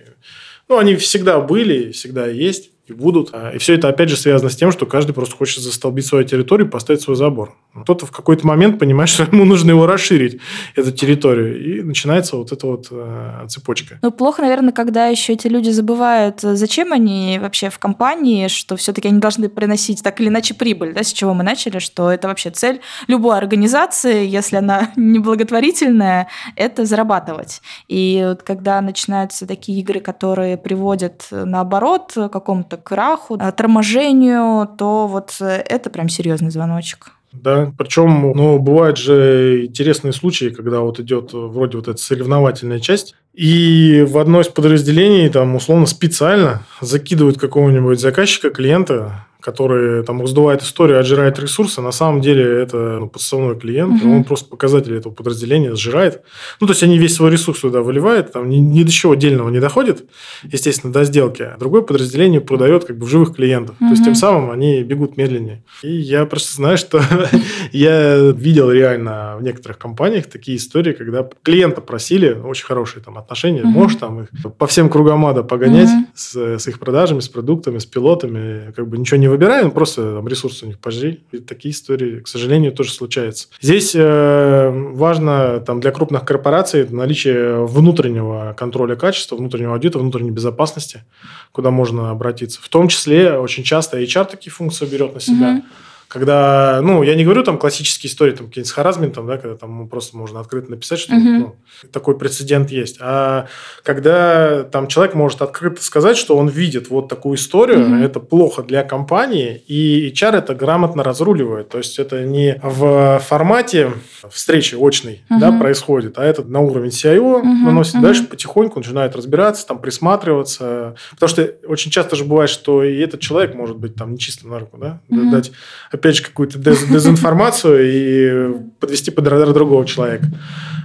ну, они всегда были, всегда есть и будут. А, и все это, опять же, связано с тем, что каждый просто хочет застолбить свою территорию поставить свой забор. Кто-то в какой-то момент понимает, что (laughs) ему нужно его расширить, эту территорию. И начинается вот эта вот э, цепочка. Ну, плохо, наверное, когда еще эти люди забывают, зачем они вообще в компании, что все-таки они должны приносить так или иначе прибыль, да, с чего мы начали, что это вообще цель любой организации, если она (laughs) неблаготворительная, это зарабатывать. И вот когда начинаются такие игры, которые приводят, наоборот, к какому-то к краху, торможению, то вот э, это прям серьезный звоночек. Да, причем, ну, бывают же интересные случаи, когда вот идет вроде вот эта соревновательная часть, и в одно из подразделений там условно специально закидывают какого-нибудь заказчика, клиента, который там раздувает историю, отжирает ресурсы, на самом деле это ну, подставной клиент, угу. он просто показатель этого подразделения сжирает. Ну, то есть они весь свой ресурс туда выливают, там ни, ни до чего отдельного не доходит, естественно, до сделки. А другое подразделение продает как бы в живых клиентов. Угу. То есть тем самым они бегут медленнее. И я просто знаю, что (laughs) я видел реально в некоторых компаниях такие истории, когда клиента просили, очень хорошие там отношения, угу. можешь там их по всем кругам ада погонять угу. с, с их продажами, с продуктами, с пилотами, как бы ничего не выбираем, просто там, ресурсы у них пожри. И такие истории, к сожалению, тоже случаются. Здесь э, важно там, для крупных корпораций наличие внутреннего контроля качества, внутреннего аудита, внутренней безопасности, куда можно обратиться. В том числе очень часто HR такие функции берет на себя. Mm-hmm Когда, ну, я не говорю там классические истории, там, какие-нибудь с харазментом, да, когда там просто можно открыто написать, что uh-huh. ну, такой прецедент есть. А когда там человек может открыто сказать, что он видит вот такую историю, uh-huh. это плохо для компании, и HR это грамотно разруливает. То есть это не в формате встречи очной uh-huh. да, происходит, а это на уровень CIO uh-huh. наносит, uh-huh. дальше потихоньку начинает разбираться, там присматриваться. Потому что очень часто же бывает, что и этот человек может быть там нечисто на руку, да, uh-huh. дать опять же, какую-то дез дезинформацию и подвести под радар другого человека.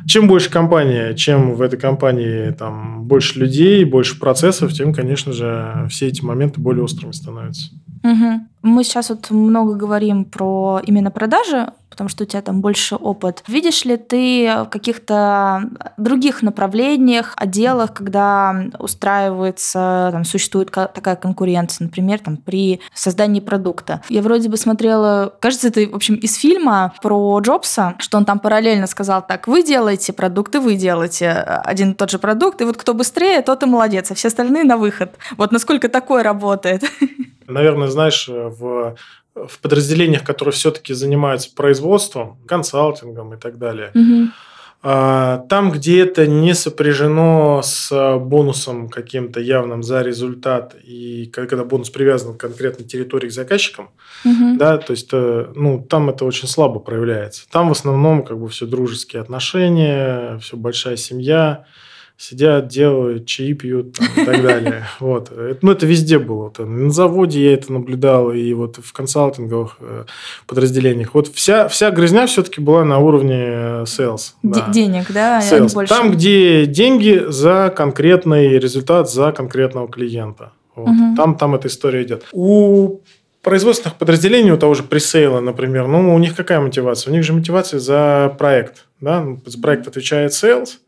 Чем больше компания, чем в этой компании там больше людей, больше процессов, тем, конечно же, все эти моменты более острыми становятся. Угу. Мы сейчас вот много говорим про именно продажи, потому что у тебя там больше опыт. Видишь ли ты в каких-то других направлениях, отделах, когда устраивается, там, существует такая конкуренция, например, там, при создании продукта? Я вроде бы смотрела, кажется, это, в общем, из фильма про Джобса, что он там параллельно сказал так, вы делаете продукты, вы делаете один и тот же продукт, и вот кто быстрее, тот и молодец, а все остальные на выход. Вот насколько такое работает? Наверное, знаешь, в в подразделениях, которые все-таки занимаются производством, консалтингом и так далее. Угу. Там, где это не сопряжено с бонусом каким-то явным за результат, и когда бонус привязан к конкретной территории к заказчикам, угу. да, то есть, э, ну, там это очень слабо проявляется. Там в основном как бы все дружеские отношения, все большая семья, сидят, делают, чаи пьют там, и так далее. (laughs) Вот. Ну, это везде было. На заводе я это наблюдал, и вот в консалтинговых э, подразделениях. Вот вся, вся грязня все-таки была на уровне э, sales. Да. Денег, да? Sales. Там, где деньги за конкретный результат, за конкретного клиента. Вот. Угу. Там, там эта история идет. У производственных подразделений, у того же пресейла, например, ну, у них какая мотивация? У них же мотивация за проект. Да? За проект отвечает sales –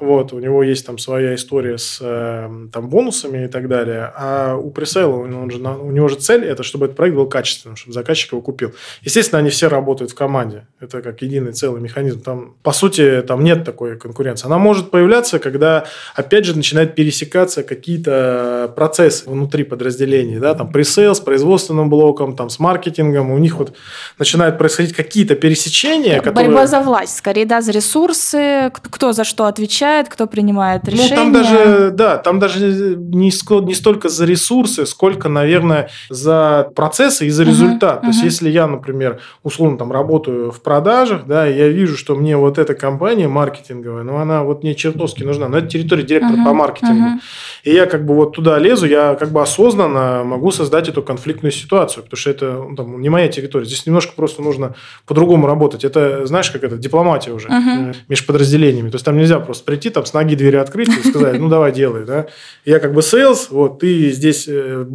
вот, у него есть там своя история с э, там, бонусами и так далее. А у пресейла, он же, у него же цель, это чтобы этот проект был качественным, чтобы заказчик его купил. Естественно, они все работают в команде. Это как единый целый механизм. Там, по сути, там нет такой конкуренции. Она может появляться, когда, опять же, начинают пересекаться какие-то процессы внутри подразделений. Да? Там пресейл с производственным блоком, там, с маркетингом. У них вот начинают происходить какие-то пересечения. Борьба которые... за власть, скорее, да, за ресурсы, кто за что отвечает отвечает, кто принимает решения. Ну, там даже, да, там даже не, не столько за ресурсы, сколько, наверное, за процессы и за результат. Uh-huh, То uh-huh. есть, если я, например, условно там работаю в продажах, да, и я вижу, что мне вот эта компания маркетинговая, ну, она вот мне чертовски нужна, но это территория директора uh-huh, по маркетингу. Uh-huh. И я как бы вот туда лезу, я как бы осознанно могу создать эту конфликтную ситуацию, потому что это ну, там, не моя территория. Здесь немножко просто нужно по-другому работать. Это, знаешь, как это, дипломатия уже uh-huh. между подразделениями. То есть, там нельзя просто прийти там с ноги двери открыть и сказать, ну давай делай, да. Я как бы sales, вот ты здесь э,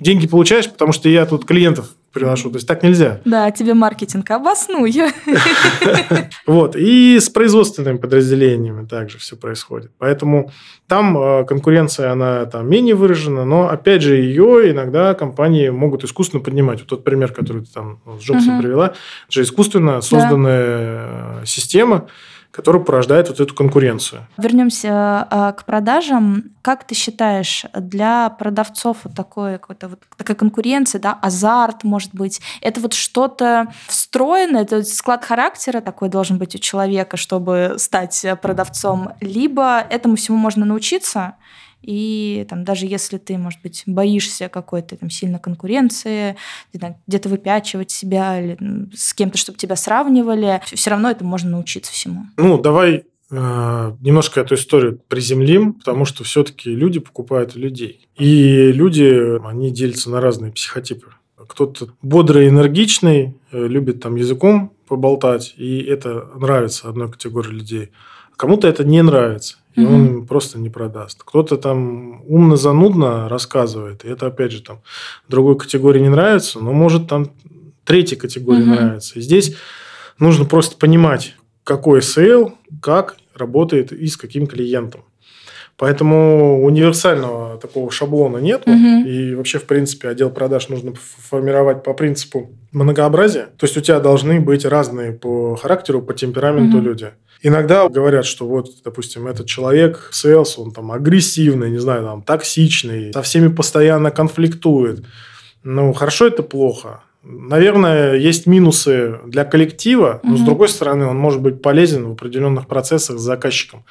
деньги получаешь, потому что я тут клиентов приношу. То есть так нельзя. Да, тебе маркетинг обоснуй. (laughs) Вот. И с производственными подразделениями также все происходит. Поэтому там э, конкуренция, она там менее выражена, но, опять же, ее иногда компании могут искусственно поднимать. Вот тот пример, который ты там с Джобсом привела, же искусственно созданная э, система, который порождает вот эту конкуренцию. Вернемся а, к продажам. Как ты считаешь, для продавцов вот такое, вот такая конкуренция, да, азарт, может быть, это вот что-то встроенное, это склад характера такой должен быть у человека, чтобы стать продавцом, либо этому всему можно научиться, и там, даже если ты, может быть, боишься какой-то там сильной конкуренции, где-то выпячивать себя или с кем-то, чтобы тебя сравнивали, все равно это можно научиться всему. Ну, давай э, немножко эту историю приземлим, потому что все-таки люди покупают людей. И люди, они делятся на разные психотипы. Кто-то бодрый, энергичный, э, любит там языком поболтать, и это нравится одной категории людей. Кому-то это не нравится и угу. он просто не продаст. Кто-то там умно-занудно рассказывает, и это, опять же, там другой категории не нравится, но может там третьей категории угу. нравится. И здесь нужно просто понимать, какой sales, как работает и с каким клиентом. Поэтому универсального такого шаблона нет. Угу. И вообще, в принципе, отдел продаж нужно формировать по принципу многообразия. То есть у тебя должны быть разные по характеру, по темпераменту угу. люди. Иногда говорят, что вот, допустим, этот человек, sales, он там агрессивный, не знаю, там токсичный, со всеми постоянно конфликтует. Ну, хорошо это плохо. Наверное, есть минусы для коллектива, но, угу. с другой стороны, он может быть полезен в определенных процессах с заказчиком,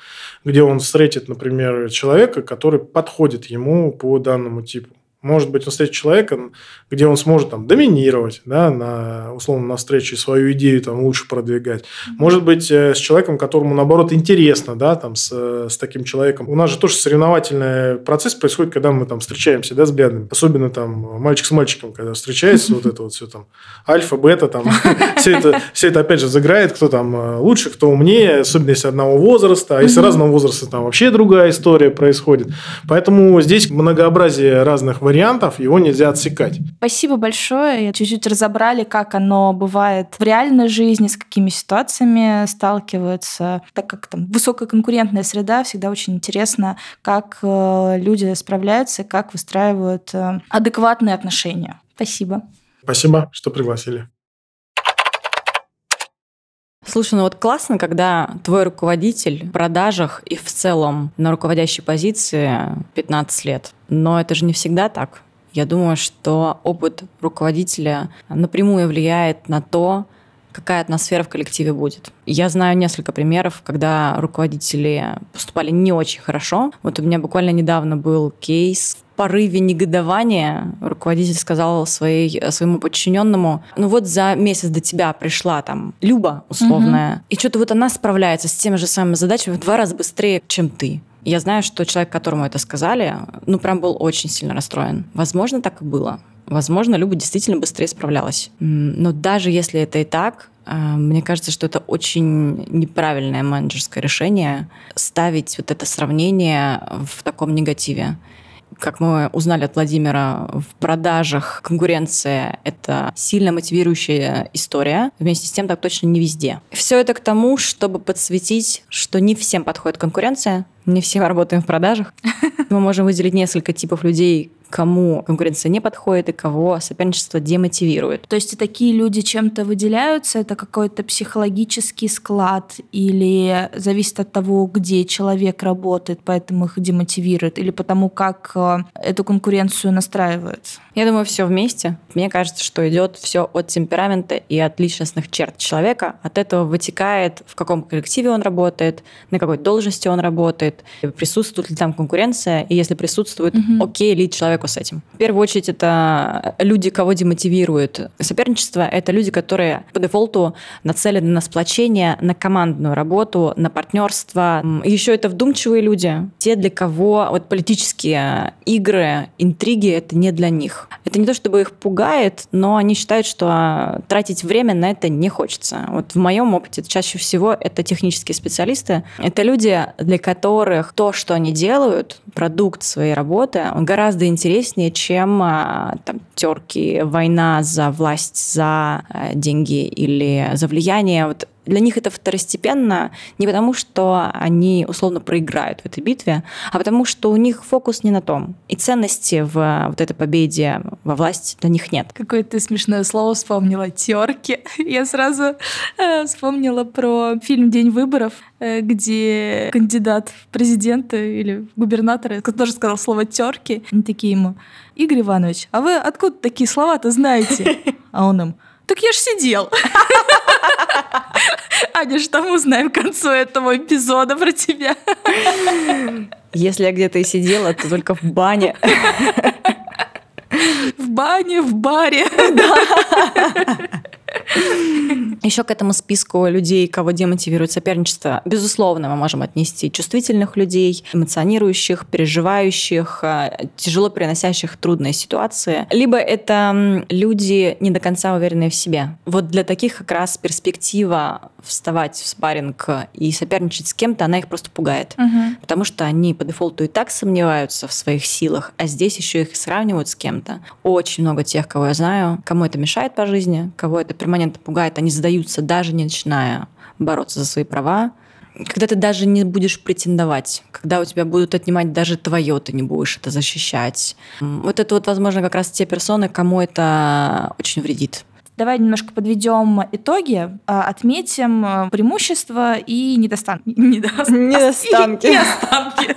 где он встретит, например, человека, который подходит ему по данному типу. Может быть, он встретит человека, где он сможет там доминировать, да, на, условно, на встрече свою идею там лучше продвигать. Может быть, э, с человеком, которому, наоборот, интересно, да, там, с, с таким человеком. У нас же тоже соревновательный процесс происходит, когда мы там встречаемся, да, взглядами. Особенно там мальчик с мальчиком, когда встречается, вот это вот все там, альфа, бета, там, все это, все это опять же заграет, кто там э, лучше, кто умнее, особенно если одного возраста, а если разного возраста, там вообще другая история происходит. Поэтому здесь многообразие разных вариантов вариантов, его нельзя отсекать. Спасибо большое. Чуть-чуть разобрали, как оно бывает в реальной жизни, с какими ситуациями сталкиваются. Так как там высокая конкурентная среда, всегда очень интересно, как э, люди справляются, как выстраивают э, адекватные отношения. Спасибо. Спасибо, что пригласили. Слушай, ну вот классно, когда твой руководитель в продажах и в целом на руководящей позиции 15 лет. Но это же не всегда так. Я думаю, что опыт руководителя напрямую влияет на то, какая атмосфера в коллективе будет. Я знаю несколько примеров, когда руководители поступали не очень хорошо. Вот у меня буквально недавно был кейс порыве негодования руководитель сказал своей, своему подчиненному, ну вот за месяц до тебя пришла там Люба условная, угу. и что-то вот она справляется с теми же самыми задачами в два раза быстрее, чем ты. Я знаю, что человек, которому это сказали, ну прям был очень сильно расстроен. Возможно, так и было. Возможно, Люба действительно быстрее справлялась. Но даже если это и так, а, мне кажется, что это очень неправильное менеджерское решение ставить вот это сравнение в таком негативе. Как мы узнали от Владимира, в продажах конкуренция — это сильно мотивирующая история. Вместе с тем так точно не везде. Все это к тому, чтобы подсветить, что не всем подходит конкуренция, не все работаем в продажах. (laughs) Мы можем выделить несколько типов людей, кому конкуренция не подходит и кого соперничество демотивирует. То есть такие люди чем-то выделяются? Это какой-то психологический склад или зависит от того, где человек работает, поэтому их демотивирует, или потому как э, эту конкуренцию настраивают? Я думаю, все вместе. Мне кажется, что идет все от темперамента и от личностных черт человека. От этого вытекает, в каком коллективе он работает, на какой должности он работает, присутствует ли там конкуренция, и если присутствует, угу. окей ли человек человеку с этим. В первую очередь это люди, кого демотивируют. Соперничество — это люди, которые по дефолту нацелены на сплочение, на командную работу, на партнерство. Еще это вдумчивые люди, те, для кого вот политические игры, интриги — это не для них. Это не то, чтобы их пугает, но они считают, что тратить время на это не хочется. Вот в моем опыте чаще всего это технические специалисты. Это люди, для которых то, что они делают, продукт своей работы, он гораздо интереснее интереснее, чем а, там, терки, война за власть, за э, деньги или за влияние. Вот для них это второстепенно не потому, что они условно проиграют в этой битве, а потому что у них фокус не на том. И ценности в вот этой победе во власть для них нет. Какое ты смешное слово вспомнила. Терки. (laughs) Я сразу э, вспомнила про фильм «День выборов», э, где кандидат в президенты или губернаторы тоже сказал слово терки. Они такие ему, Игорь Иванович, а вы откуда такие слова-то знаете? (laughs) А он им, так я ж сидел. (laughs) Аня, что мы узнаем к концу этого эпизода про тебя? Если я где-то и сидела, то только в бане. В бане, в баре. Да. Еще к этому списку людей, кого демотивирует соперничество, безусловно, мы можем отнести чувствительных людей, эмоционирующих, переживающих, э, тяжело переносящих трудные ситуации. Либо это люди не до конца уверенные в себе. Вот для таких как раз перспектива вставать в спарринг и соперничать с кем-то, она их просто пугает. Угу. Потому что они по дефолту и так сомневаются в своих силах, а здесь еще их сравнивают с кем-то. Очень много тех, кого я знаю, кому это мешает по жизни, кого это перманентно пугает, они задаются, даже не начиная бороться за свои права, когда ты даже не будешь претендовать, когда у тебя будут отнимать даже твое, ты не будешь это защищать. Вот это вот, возможно, как раз те персоны, кому это очень вредит. Давай немножко подведем итоги, а, отметим э, преимущества и недостатки. (laughs) Недостанки. (laughs) Недостанки.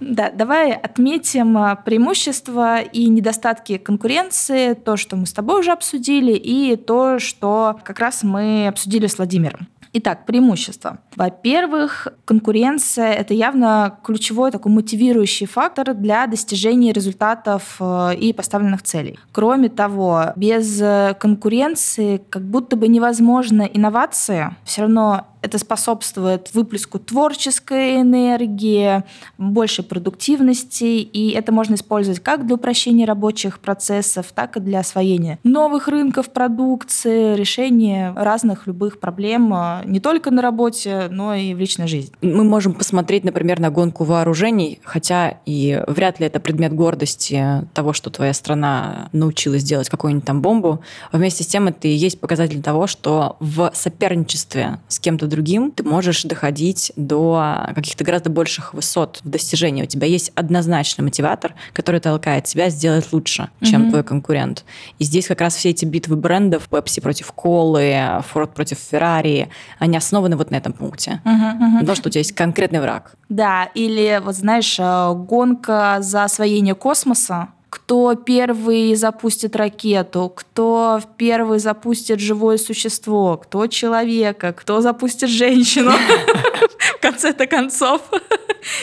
Да, давай отметим а, преимущества и недостатки конкуренции, то, что мы с тобой уже обсудили, и то, что как раз мы обсудили с Владимиром. Итак, преимущества. Во-первых, конкуренция – это явно ключевой такой мотивирующий фактор для достижения результатов э, и поставленных целей. Кроме того, без э, конкуренции как будто бы невозможно инновации. Все равно это способствует выплеску творческой энергии, большей продуктивности, и это можно использовать как для упрощения рабочих процессов, так и для освоения новых рынков продукции, решения разных любых проблем а, не только на работе, но и в личной жизни. Мы можем посмотреть, например, на гонку вооружений, хотя и вряд ли это предмет гордости того, что твоя страна научилась делать какую-нибудь там бомбу. Вместе с тем это и есть показатель того, что в соперничестве с кем-то другим, ты можешь доходить до каких-то гораздо больших высот в достижении. У тебя есть однозначный мотиватор, который толкает тебя сделать лучше, чем mm-hmm. твой конкурент. И здесь как раз все эти битвы брендов, Pepsi против Колы, Ford против Ferrari, они основаны вот на этом пункте. Mm-hmm, mm-hmm. Потому что у тебя есть конкретный враг. Да, или вот знаешь, э, гонка за освоение космоса, кто первый запустит ракету, кто первый запустит живое существо, кто человека, кто запустит женщину в конце-то концов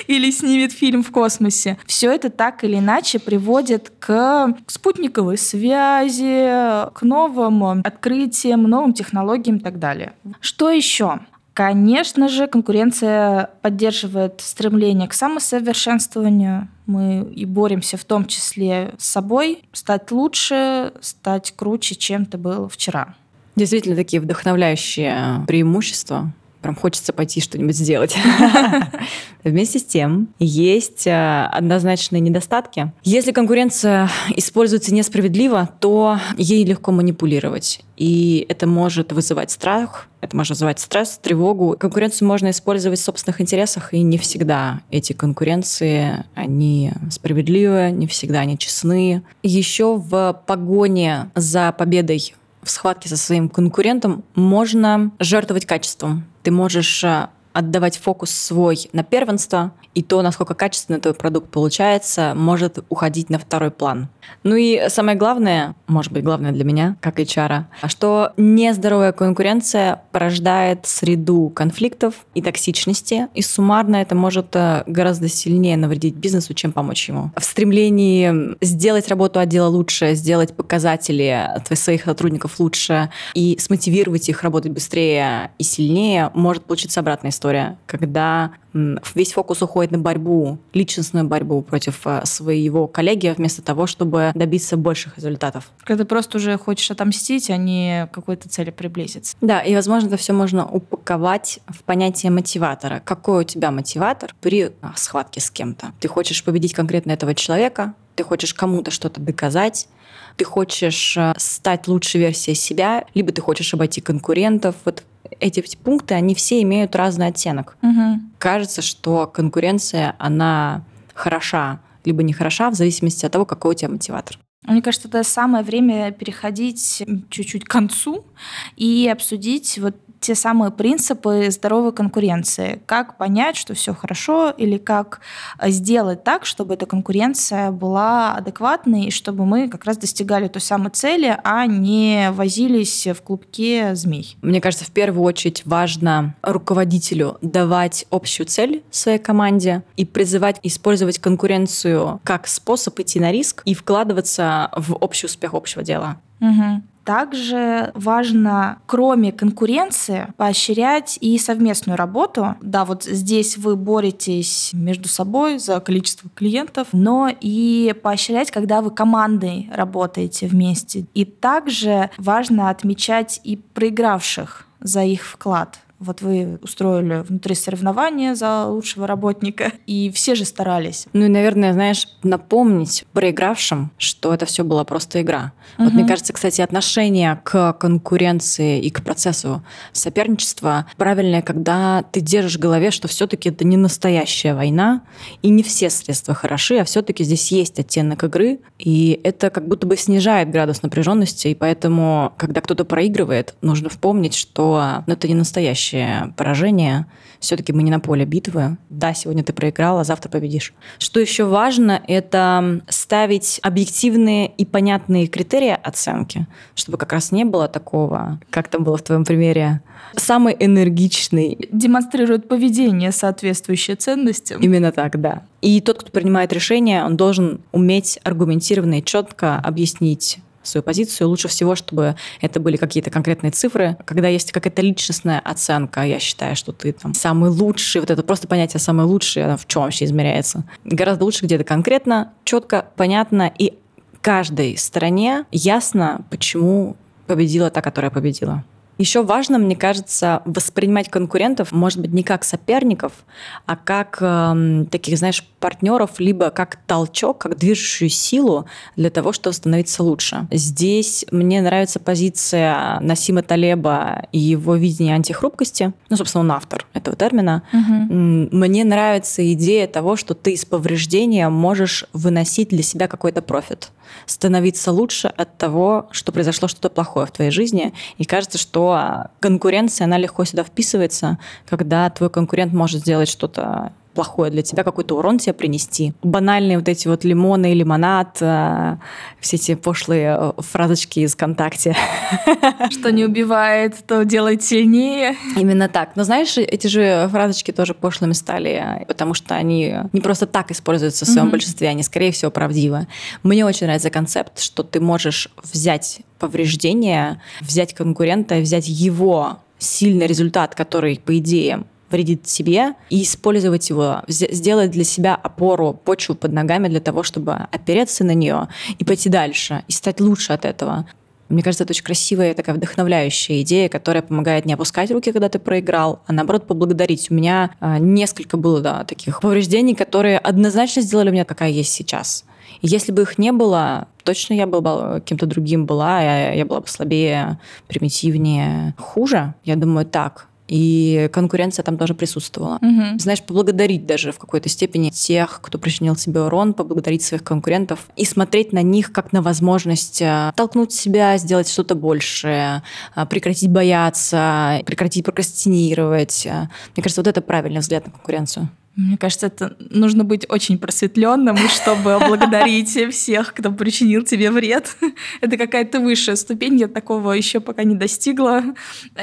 или снимет фильм в космосе. Все это так или иначе приводит к спутниковой связи, к новым открытиям, новым технологиям и так далее. Что еще? Конечно же, конкуренция поддерживает стремление к самосовершенствованию. Мы и боремся в том числе с собой, стать лучше, стать круче, чем ты был вчера. Действительно, такие вдохновляющие преимущества прям хочется пойти что-нибудь сделать. (laughs) Вместе с тем, есть э, однозначные недостатки. Если конкуренция используется несправедливо, то ей легко манипулировать. И это может вызывать страх, это может вызывать стресс, тревогу. Конкуренцию можно использовать в собственных интересах, и не всегда эти конкуренции, они справедливы, не всегда они честны. Еще в погоне за победой в схватке со своим конкурентом можно жертвовать качеством. Ты можешь э, отдавать фокус свой на первенство, и то, насколько качественно твой продукт получается, может уходить на второй план. Ну и самое главное, может быть, главное для меня, как HR, что нездоровая конкуренция порождает среду конфликтов и токсичности, и суммарно это может э, гораздо сильнее навредить бизнесу, чем помочь ему. В стремлении сделать работу отдела лучше, сделать показатели своих сотрудников лучше и смотивировать их работать быстрее и сильнее, может получиться обратная история, когда весь фокус уходит на борьбу, личностную борьбу против э, своего коллеги, вместо того, чтобы добиться больших результатов. Когда ты просто уже хочешь отомстить, а не к какой-то цели приблизиться. Да, и, возможно, это все можно упаковать в понятие мотиватора. Какой у тебя мотиватор при а, схватке с кем-то? Ты хочешь победить конкретно этого человека, ты хочешь кому-то что-то доказать, ты хочешь э, стать лучшей версией себя, либо ты хочешь обойти конкурентов. Вот эти пункты, они все имеют разный оттенок. Угу. Кажется, что конкуренция, она хороша, либо не хороша, в зависимости от того, какой у тебя мотиватор. Мне кажется, это самое время переходить чуть-чуть к концу и обсудить вот те самые принципы здоровой конкуренции. Как понять, что все хорошо, или как э, сделать так, чтобы эта конкуренция была адекватной, и чтобы мы как раз достигали той самой цели, а не возились в клубке змей. Мне кажется, в первую очередь важно руководителю давать общую цель своей команде и призывать использовать конкуренцию как способ идти на риск и вкладываться в общий успех общего дела. Угу. Также важно, кроме конкуренции, поощрять и совместную работу. Да, вот здесь вы боретесь между собой за количество клиентов, но и поощрять, когда вы командой работаете вместе. И также важно отмечать и проигравших за их вклад. Вот вы устроили внутри соревнования за лучшего работника, и все же старались. Ну и, наверное, знаешь, напомнить проигравшим, что это все была просто игра. Угу. Вот мне кажется, кстати, отношение к конкуренции и к процессу соперничества правильное, когда ты держишь в голове, что все-таки это не настоящая война, и не все средства хороши, а все-таки здесь есть оттенок игры, и это как будто бы снижает градус напряженности, и поэтому, когда кто-то проигрывает, нужно вспомнить, что ну, это не настоящая настоящее поражение. Все-таки мы не на поле битвы. Да, сегодня ты проиграл, а завтра победишь. Что еще важно, это ставить объективные и понятные критерии оценки, чтобы как раз не было такого, как там было в твоем примере, самый энергичный. Демонстрирует поведение, соответствующее ценностям. Именно так, да. И тот, кто принимает решение, он должен уметь аргументированно и четко объяснить свою позицию. Лучше всего, чтобы это были какие-то конкретные цифры. Когда есть какая-то личностная оценка, я считаю, что ты там самый лучший, вот это просто понятие самый лучший, оно в чем вообще измеряется. Гораздо лучше где-то конкретно, четко, понятно и каждой стороне ясно, почему победила та, которая победила. Еще важно, мне кажется, воспринимать конкурентов, может быть, не как соперников, а как э, таких, знаешь, партнеров, либо как толчок, как движущую силу для того, чтобы становиться лучше. Здесь мне нравится позиция Насима Талеба и его видение антихрупкости. Ну, собственно, он автор этого термина. Угу. Мне нравится идея того, что ты из повреждения можешь выносить для себя какой-то профит становиться лучше от того, что произошло что-то плохое в твоей жизни. И кажется, что конкуренция, она легко сюда вписывается, когда твой конкурент может сделать что-то плохое для тебя, какой-то урон тебе принести. Банальные вот эти вот лимоны лимонад, э, все эти пошлые э, фразочки из ВКонтакте. (laughs) Что не убивает, то делает сильнее. Именно так. Но знаешь, эти же фразочки тоже пошлыми стали, потому что они не просто так используются в своем mm-hmm. большинстве, они, скорее всего, правдивы. Мне очень нравится концепт, что ты можешь взять повреждение, взять конкурента, взять его сильный результат, который, по идее, вредит себе, и использовать его, сделать для себя опору, почву под ногами для того, чтобы опереться на нее и пойти дальше, и стать лучше от этого. Мне кажется, это очень красивая такая вдохновляющая идея, которая помогает не опускать руки, когда ты проиграл, а наоборот поблагодарить. У меня а, несколько было да, таких повреждений, которые однозначно сделали меня, какая есть сейчас. И если бы их не было, точно я была кем-то другим была, я, я была бы слабее, примитивнее, хуже. Я думаю, так и конкуренция там тоже присутствовала. Угу. Знаешь, поблагодарить даже в какой-то степени тех, кто причинил тебе урон, поблагодарить своих конкурентов и смотреть на них как на возможность э, толкнуть себя, сделать что-то большее, э, прекратить бояться, прекратить прокрастинировать. Э, мне кажется, вот это правильный взгляд на конкуренцию. Мне кажется, это нужно быть очень просветленным, чтобы (laughs) благодарить всех, кто причинил тебе вред. (laughs) Это какая-то высшая ступень, я такого еще пока не достигла.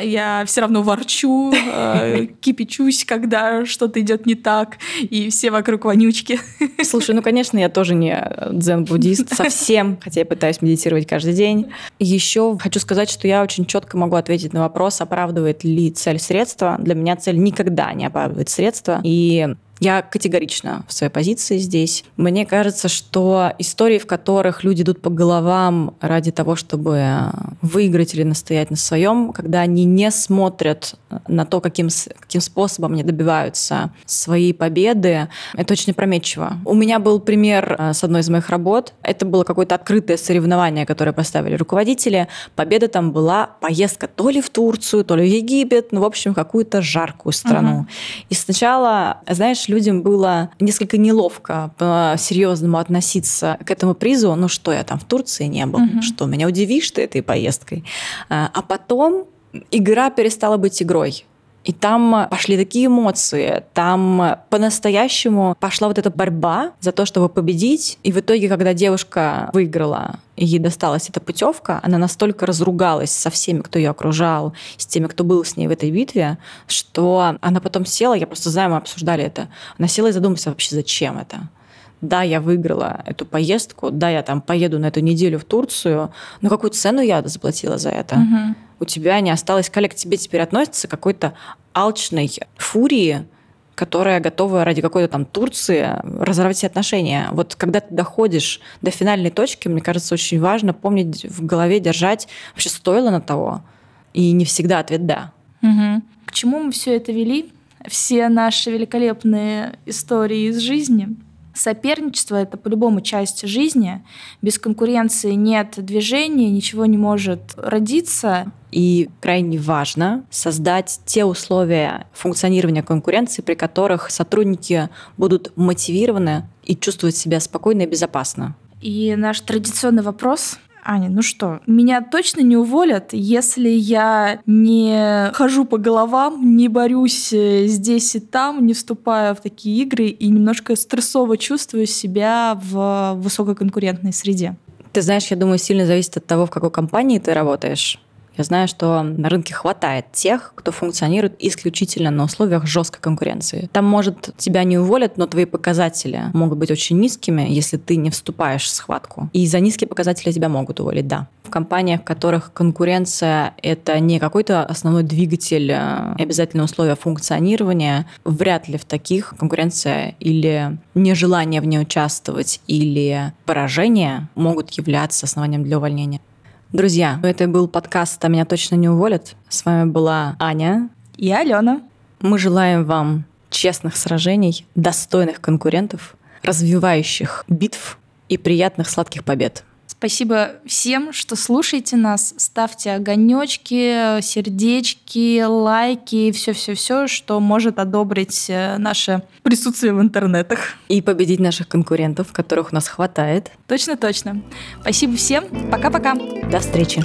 Я все равно ворчу, э, (laughs) кипячусь, когда что-то идет не так, и все вокруг вонючки. Слушай, ну, конечно, я тоже не дзен-буддист совсем, хотя я пытаюсь медитировать каждый день. Еще хочу сказать, что я очень четко могу ответить на вопрос, оправдывает ли цель средства. Для меня цель никогда не оправдывает средства. И я категорично в своей позиции здесь. Мне кажется, что истории, в которых люди идут по головам ради того, чтобы выиграть или настоять на своем, когда они не смотрят на то, каким, каким способом они добиваются своей победы, это очень опрометчиво. У меня был пример э, с одной из моих работ. Это было какое-то открытое соревнование, которое поставили руководители. Победа там была поездка то ли в Турцию, то ли в Египет, ну, в общем, какую-то жаркую страну. Uh-huh. И сначала, знаешь, людям было несколько неловко по-серьезному относиться к этому призу. Ну что, я там в Турции не был? Угу. Что, меня удивишь ты этой поездкой? А, а потом игра перестала быть игрой. И там пошли такие эмоции, там по-настоящему пошла вот эта борьба за то, чтобы победить. И в итоге, когда девушка выиграла, и ей досталась эта путевка, она настолько разругалась со всеми, кто ее окружал, с теми, кто был с ней в этой битве, что она потом села, я просто знаю, мы обсуждали это, она села и задумалась вообще, зачем это да, я выиграла эту поездку, да, я там поеду на эту неделю в Турцию, но какую цену я заплатила за это? Угу. У тебя не осталось, коллег, тебе теперь относится какой-то алчной фурии, которая готова ради какой-то там Турции разорвать все отношения. Вот когда ты доходишь до финальной точки, мне кажется, очень важно помнить в голове, держать, вообще стоило на того. И не всегда ответ «да». Угу. К чему мы все это вели? Все наши великолепные истории из жизни – Соперничество — это по-любому часть жизни. Без конкуренции нет движения, ничего не может родиться. И крайне важно создать те условия функционирования конкуренции, при которых сотрудники будут мотивированы и чувствовать себя спокойно и безопасно. И наш традиционный вопрос Аня, ну что, меня точно не уволят, если я не хожу по головам, не борюсь э, здесь и там, не вступаю в такие игры и немножко стрессово чувствую себя в высококонкурентной среде. Ты знаешь, я думаю, сильно зависит от того, в какой компании ты работаешь. Я знаю, что на рынке хватает тех, кто функционирует исключительно на условиях жесткой конкуренции. Там, может, тебя не уволят, но твои показатели могут быть очень низкими, если ты не вступаешь в схватку. И за низкие показатели тебя могут уволить, да. В компаниях, в которых конкуренция — это не какой-то основной двигатель э, и обязательное условие функционирования, вряд ли в таких конкуренция или нежелание в ней участвовать, или поражение могут являться основанием для увольнения. Друзья, это был подкаст «А меня точно не уволят». С вами была Аня и Алена. Мы желаем вам честных сражений, достойных конкурентов, развивающих битв и приятных сладких побед. Спасибо всем, что слушаете нас. Ставьте огонечки, сердечки, лайки, все-все-все, что может одобрить э, наше присутствие в интернетах. И победить наших конкурентов, которых у нас хватает. Точно-точно. Спасибо всем. Пока-пока. До встречи.